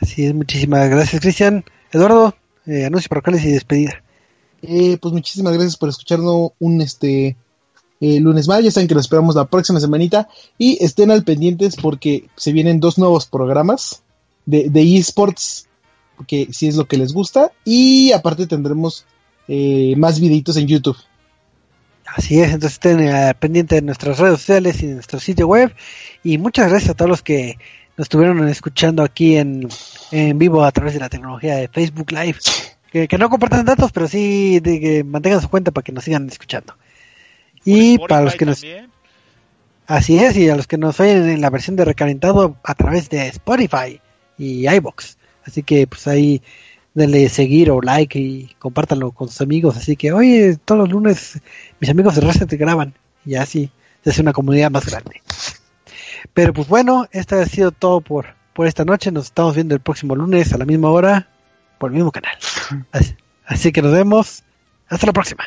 Así es, muchísimas gracias, Cristian. Eduardo, eh, anuncios parroquiales y despedida. Eh, pues muchísimas gracias por escucharnos un este eh, lunes más. Ya saben que nos esperamos la próxima semanita. Y estén al pendientes porque se vienen dos nuevos programas de, de esports, que si es lo que les gusta. Y aparte tendremos eh, más videitos en YouTube. Así es, entonces estén eh, pendientes de nuestras redes sociales y de nuestro sitio web. Y muchas gracias a todos los que nos estuvieron escuchando aquí en, en vivo a través de la tecnología de Facebook Live. Que, que no compartan datos, pero sí de que mantengan su cuenta para que nos sigan escuchando. Y para los que nos... también. Así es, y a los que nos oyen en la versión de recalentado a través de Spotify y iBox. Así que pues ahí denle seguir o like y compártanlo con sus amigos. Así que, oye, todos los lunes mis amigos de Reset graban. Y así se hace una comunidad más grande. Pero pues bueno, esto ha sido todo por, por esta noche. Nos estamos viendo el próximo lunes a la misma hora por el mismo canal. Así, así que nos vemos. Hasta la próxima.